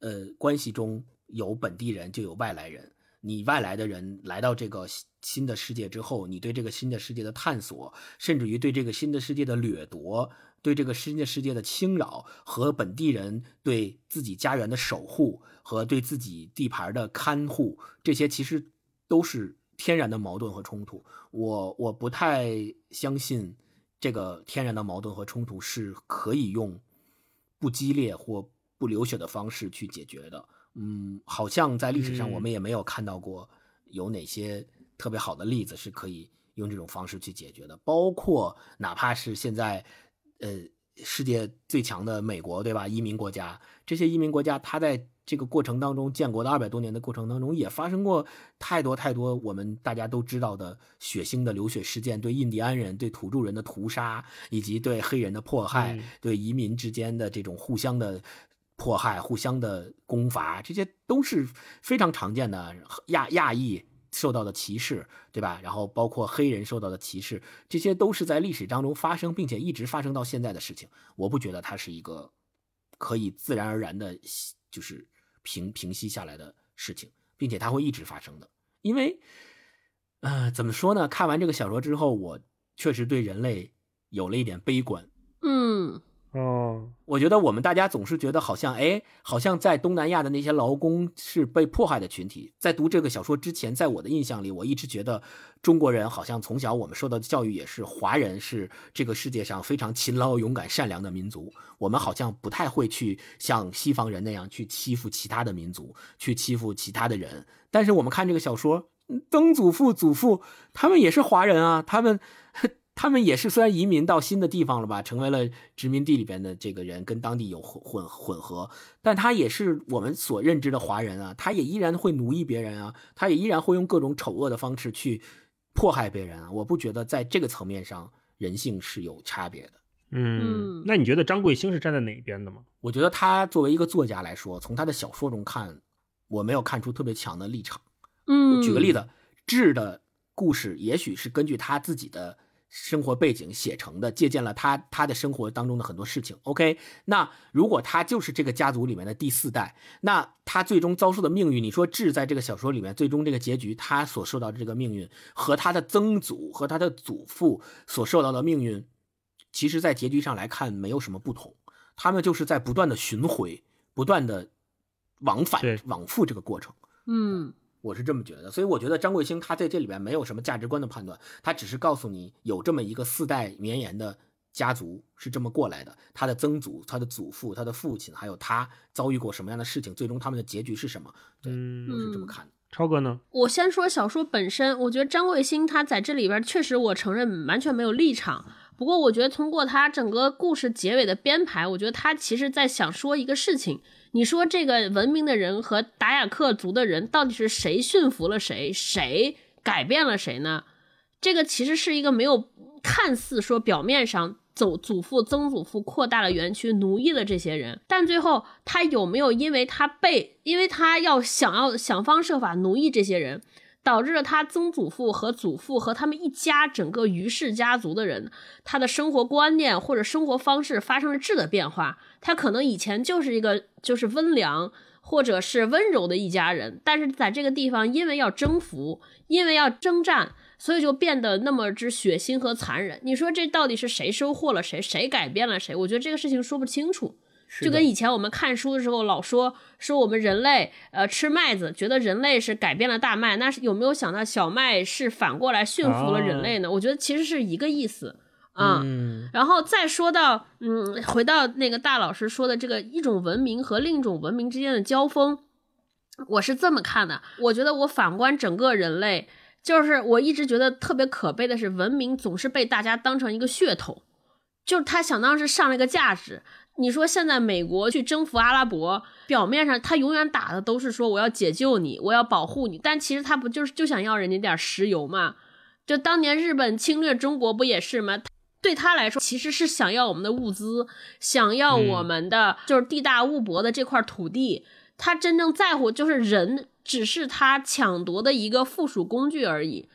呃关系中有本地人就有外来人。你外来的人来到这个新的世界之后，你对这个新的世界的探索，甚至于对这个新的世界的掠夺。对这个新的世界的侵扰和本地人对自己家园的守护和对自己地盘的看护，这些其实都是天然的矛盾和冲突。我我不太相信这个天然的矛盾和冲突是可以用不激烈或不流血的方式去解决的。嗯，好像在历史上我们也没有看到过有哪些特别好的例子是可以用这种方式去解决的，包括哪怕是现在。呃，世界最强的美国，对吧？移民国家，这些移民国家，它在这个过程当中，建国的二百多年的过程当中，也发生过太多太多我们大家都知道的血腥的流血事件，对印第安人、对土著人的屠杀，以及对黑人的迫害，对移民之间的这种互相的迫害、互相的攻伐，这些都是非常常见的亚亚裔。受到的歧视，对吧？然后包括黑人受到的歧视，这些都是在历史当中发生，并且一直发生到现在的事情。我不觉得它是一个可以自然而然的，就是平平息下来的事情，并且它会一直发生的。因为，呃，怎么说呢？看完这个小说之后，我确实对人类有了一点悲观。嗯。哦，我觉得我们大家总是觉得好像，哎，好像在东南亚的那些劳工是被迫害的群体。在读这个小说之前，在我的印象里，我一直觉得中国人好像从小我们受到的教育也是华人是这个世界上非常勤劳、勇敢、善良的民族。我们好像不太会去像西方人那样去欺负其他的民族，去欺负其他的人。但是我们看这个小说，曾祖父、祖父他们也是华人啊，他们。他们也是虽然移民到新的地方了吧，成为了殖民地里边的这个人，跟当地有混混混合，但他也是我们所认知的华人啊，他也依然会奴役别人啊，他也依然会用各种丑恶的方式去迫害别人啊。我不觉得在这个层面上人性是有差别的。嗯，那你觉得张贵兴是站在哪一边的吗？我觉得他作为一个作家来说，从他的小说中看，我没有看出特别强的立场。嗯，举个例子，智的故事也许是根据他自己的生活背景写成的，借鉴了他他的生活当中的很多事情。OK，那如果他就是这个家族里面的第四代，那他最终遭受的命运，你说志在这个小说里面最终这个结局，他所受到的这个命运和他的曾祖和他的祖父所受到的命运，其实在结局上来看没有什么不同，他们就是在不断的巡回，不断的往返往复这个过程。嗯。我是这么觉得，所以我觉得张贵兴他在这里边没有什么价值观的判断，他只是告诉你有这么一个四代绵延的家族是这么过来的，他的曾祖、他的祖父、他的父亲，还有他遭遇过什么样的事情，最终他们的结局是什么？对，我是这么看的。超哥呢？我先说小说本身，我觉得张贵兴他在这里边确实，我承认完全没有立场。不过我觉得通过他整个故事结尾的编排，我觉得他其实在想说一个事情。你说这个文明的人和达雅克族的人到底是谁驯服了谁，谁改变了谁呢？这个其实是一个没有看似说表面上走祖父曾祖父扩大了园区奴役了这些人，但最后他有没有因为他被因为他要想要想方设法奴役这些人，导致了他曾祖父和祖父和他们一家整个于氏家族的人他的生活观念或者生活方式发生了质的变化？他可能以前就是一个就是温良或者是温柔的一家人，但是在这个地方，因为要征服，因为要征战，所以就变得那么之血腥和残忍。你说这到底是谁收获了谁，谁改变了谁？我觉得这个事情说不清楚。就跟以前我们看书的时候老说说我们人类呃吃麦子，觉得人类是改变了大麦，那是有没有想到小麦是反过来驯服了人类呢？我觉得其实是一个意思。嗯，然后再说到，嗯，回到那个大老师说的这个一种文明和另一种文明之间的交锋，我是这么看的。我觉得我反观整个人类，就是我一直觉得特别可悲的是，文明总是被大家当成一个噱头，就是他想当时上了一个价值。你说现在美国去征服阿拉伯，表面上他永远打的都是说我要解救你，我要保护你，但其实他不就是就想要人家点石油嘛？就当年日本侵略中国不也是吗？对他来说，其实是想要我们的物资，想要我们的就是地大物博的这块土地。他真正在乎就是人，只是他抢夺的一个附属工具而已。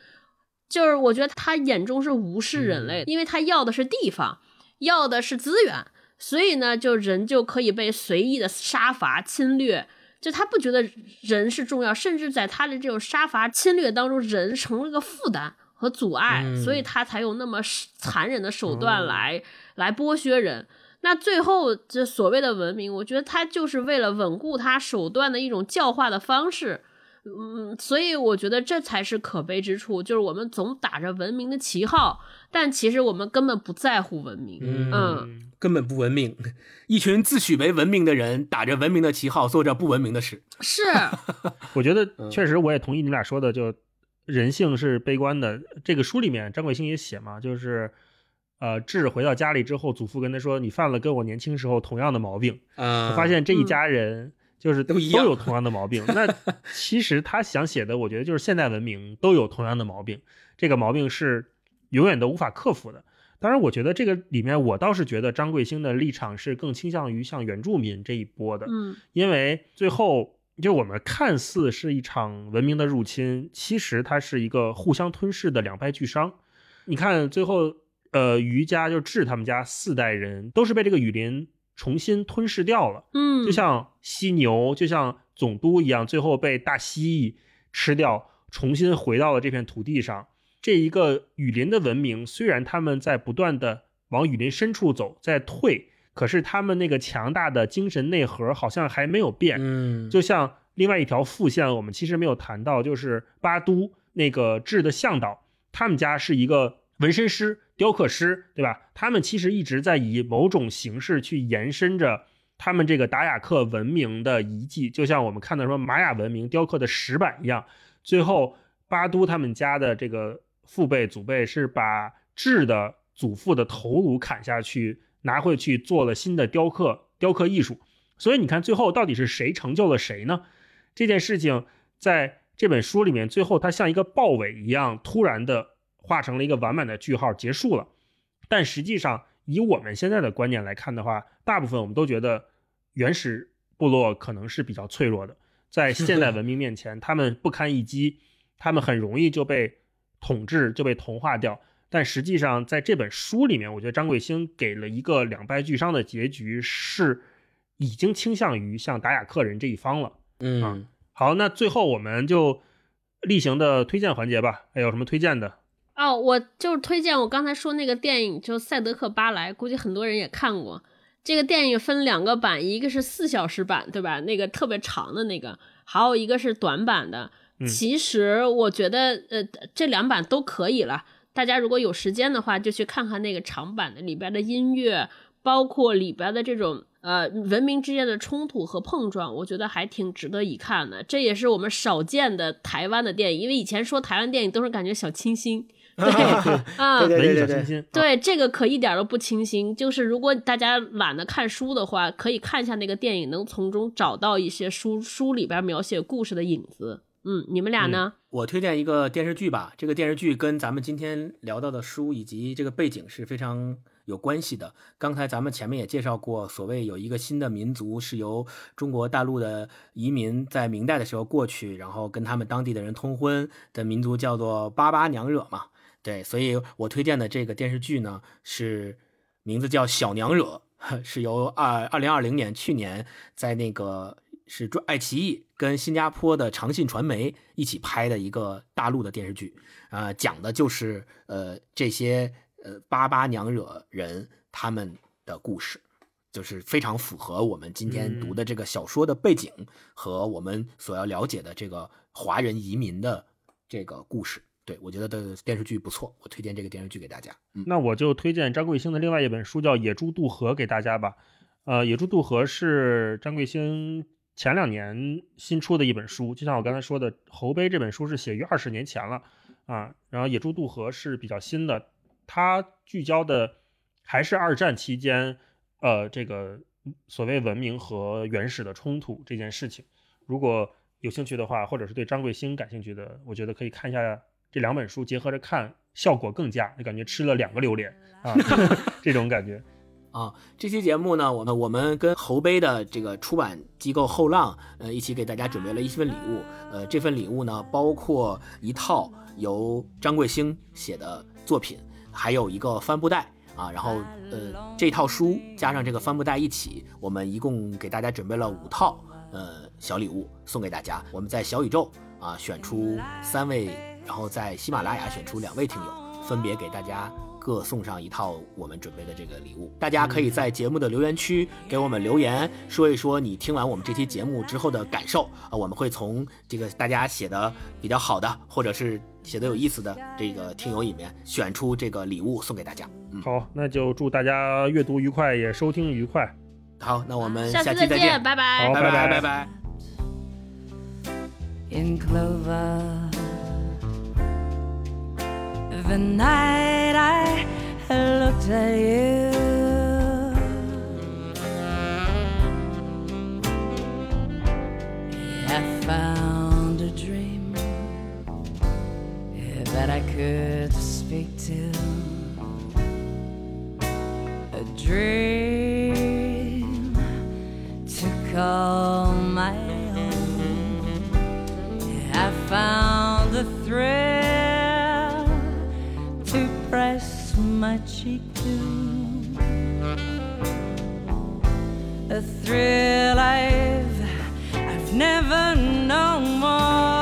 就是我觉得他眼中是无视人类，因为他要的是地方，要的是资源，所以呢，就人就可以被随意的杀伐侵略。就他不觉得人是重要，甚至在他的这种杀伐侵略当中，人成了个负担。和阻碍，所以他才用那么残忍的手段来来剥削人。那最后这所谓的文明，我觉得他就是为了稳固他手段的一种教化的方式。嗯，所以我觉得这才是可悲之处，就是我们总打着文明的旗号，但其实我们根本不在乎文明。嗯，根本不文明，一群自诩为文明的人，打着文明的旗号做着不文明的事。是，我觉得确实，我也同意你俩说的，就。人性是悲观的。这个书里面，张贵兴也写嘛，就是，呃，智回到家里之后，祖父跟他说：“你犯了跟我年轻时候同样的毛病。”啊，发现这一家人就是都有同样的毛病。那 其实他想写的，我觉得就是现代文明都有同样的毛病，这个毛病是永远都无法克服的。当然，我觉得这个里面，我倒是觉得张贵兴的立场是更倾向于像原住民这一波的，嗯，因为最后。就我们看似是一场文明的入侵，其实它是一个互相吞噬的两败俱伤。你看最后，呃，余家就智他们家四代人都是被这个雨林重新吞噬掉了。嗯，就像犀牛，就像总督一样，最后被大蜥蜴吃掉，重新回到了这片土地上。这一个雨林的文明，虽然他们在不断的往雨林深处走，在退。可是他们那个强大的精神内核好像还没有变，嗯，就像另外一条副线，我们其实没有谈到，就是巴都那个智的向导，他们家是一个纹身师、雕刻师，对吧？他们其实一直在以某种形式去延伸着他们这个达雅克文明的遗迹，就像我们看到说玛雅文明雕刻的石板一样。最后，巴都他们家的这个父辈、祖辈是把智的祖父的头颅砍下去，拿回去做了新的雕刻雕刻艺术。所以你看，最后到底是谁成就了谁呢？这件事情在这本书里面，最后它像一个豹尾一样，突然的画成了一个完满的句号，结束了。但实际上，以我们现在的观念来看的话，大部分我们都觉得原始部落可能是比较脆弱的，在现代文明面前，他们不堪一击，他们很容易就被统治，就被同化掉。但实际上，在这本书里面，我觉得张贵兴给了一个两败俱伤的结局，是已经倾向于像达雅克人这一方了。嗯，好，那最后我们就例行的推荐环节吧，还有什么推荐的？哦，我就是推荐我刚才说那个电影，就《赛德克·巴莱》，估计很多人也看过。这个电影分两个版，一个是四小时版，对吧？那个特别长的那个，还有一个是短版的。其实我觉得，呃，这两版都可以了。大家如果有时间的话，就去看看那个长版的里边的音乐，包括里边的这种呃文明之间的冲突和碰撞，我觉得还挺值得一看的。这也是我们少见的台湾的电影，因为以前说台湾电影都是感觉小清新。对啊，对对对对。对，这个可一点都不清新。就是如果大家懒得看书的话，可以看一下那个电影，能从中找到一些书书里边描写故事的影子。嗯，你们俩呢？我推荐一个电视剧吧，这个电视剧跟咱们今天聊到的书以及这个背景是非常有关系的。刚才咱们前面也介绍过，所谓有一个新的民族是由中国大陆的移民在明代的时候过去，然后跟他们当地的人通婚的民族叫做巴巴娘惹嘛。对，所以我推荐的这个电视剧呢，是名字叫《小娘惹》，是由二二零二零年去年在那个是爱奇艺跟新加坡的长信传媒一起拍的一个大陆的电视剧，啊、讲的就是呃这些呃巴巴娘惹人他们的故事。就是非常符合我们今天读的这个小说的背景和我们所要了解的这个华人移民的这个故事。对我觉得的电视剧不错，我推荐这个电视剧给大家。嗯，那我就推荐张贵兴的另外一本书，叫《野猪渡河》给大家吧。呃，《野猪渡河》是张贵兴前两年新出的一本书，就像我刚才说的，《侯碑》这本书是写于二十年前了啊，然后《野猪渡河》是比较新的，它聚焦的还是二战期间，呃，这个所谓文明和原始的冲突这件事情。如果有兴趣的话，或者是对张贵兴感兴趣的，我觉得可以看一下这两本书，结合着看，效果更佳，就感觉吃了两个榴莲啊，这种感觉。啊，这期节目呢，我们我们跟侯杯的这个出版机构后浪，呃，一起给大家准备了一份礼物。呃，这份礼物呢，包括一套由张贵兴写的作品，还有一个帆布袋啊。然后，呃，这套书加上这个帆布袋一起，我们一共给大家准备了五套呃小礼物送给大家。我们在小宇宙啊选出三位，然后在喜马拉雅选出两位听友，分别给大家。各送上一套我们准备的这个礼物，大家可以在节目的留言区给我们留言，说一说你听完我们这期节目之后的感受啊，我们会从这个大家写的比较好的，或者是写的有意思的这个听友里面选出这个礼物送给大家。嗯，好，那就祝大家阅读愉快，也收听愉快。好，那我们下期再见，拜拜，好拜拜拜拜拜。The night I looked at you, I found a dream that I could speak to. A dream to call my own. I found my cheek to. A thrill I've I've never known more.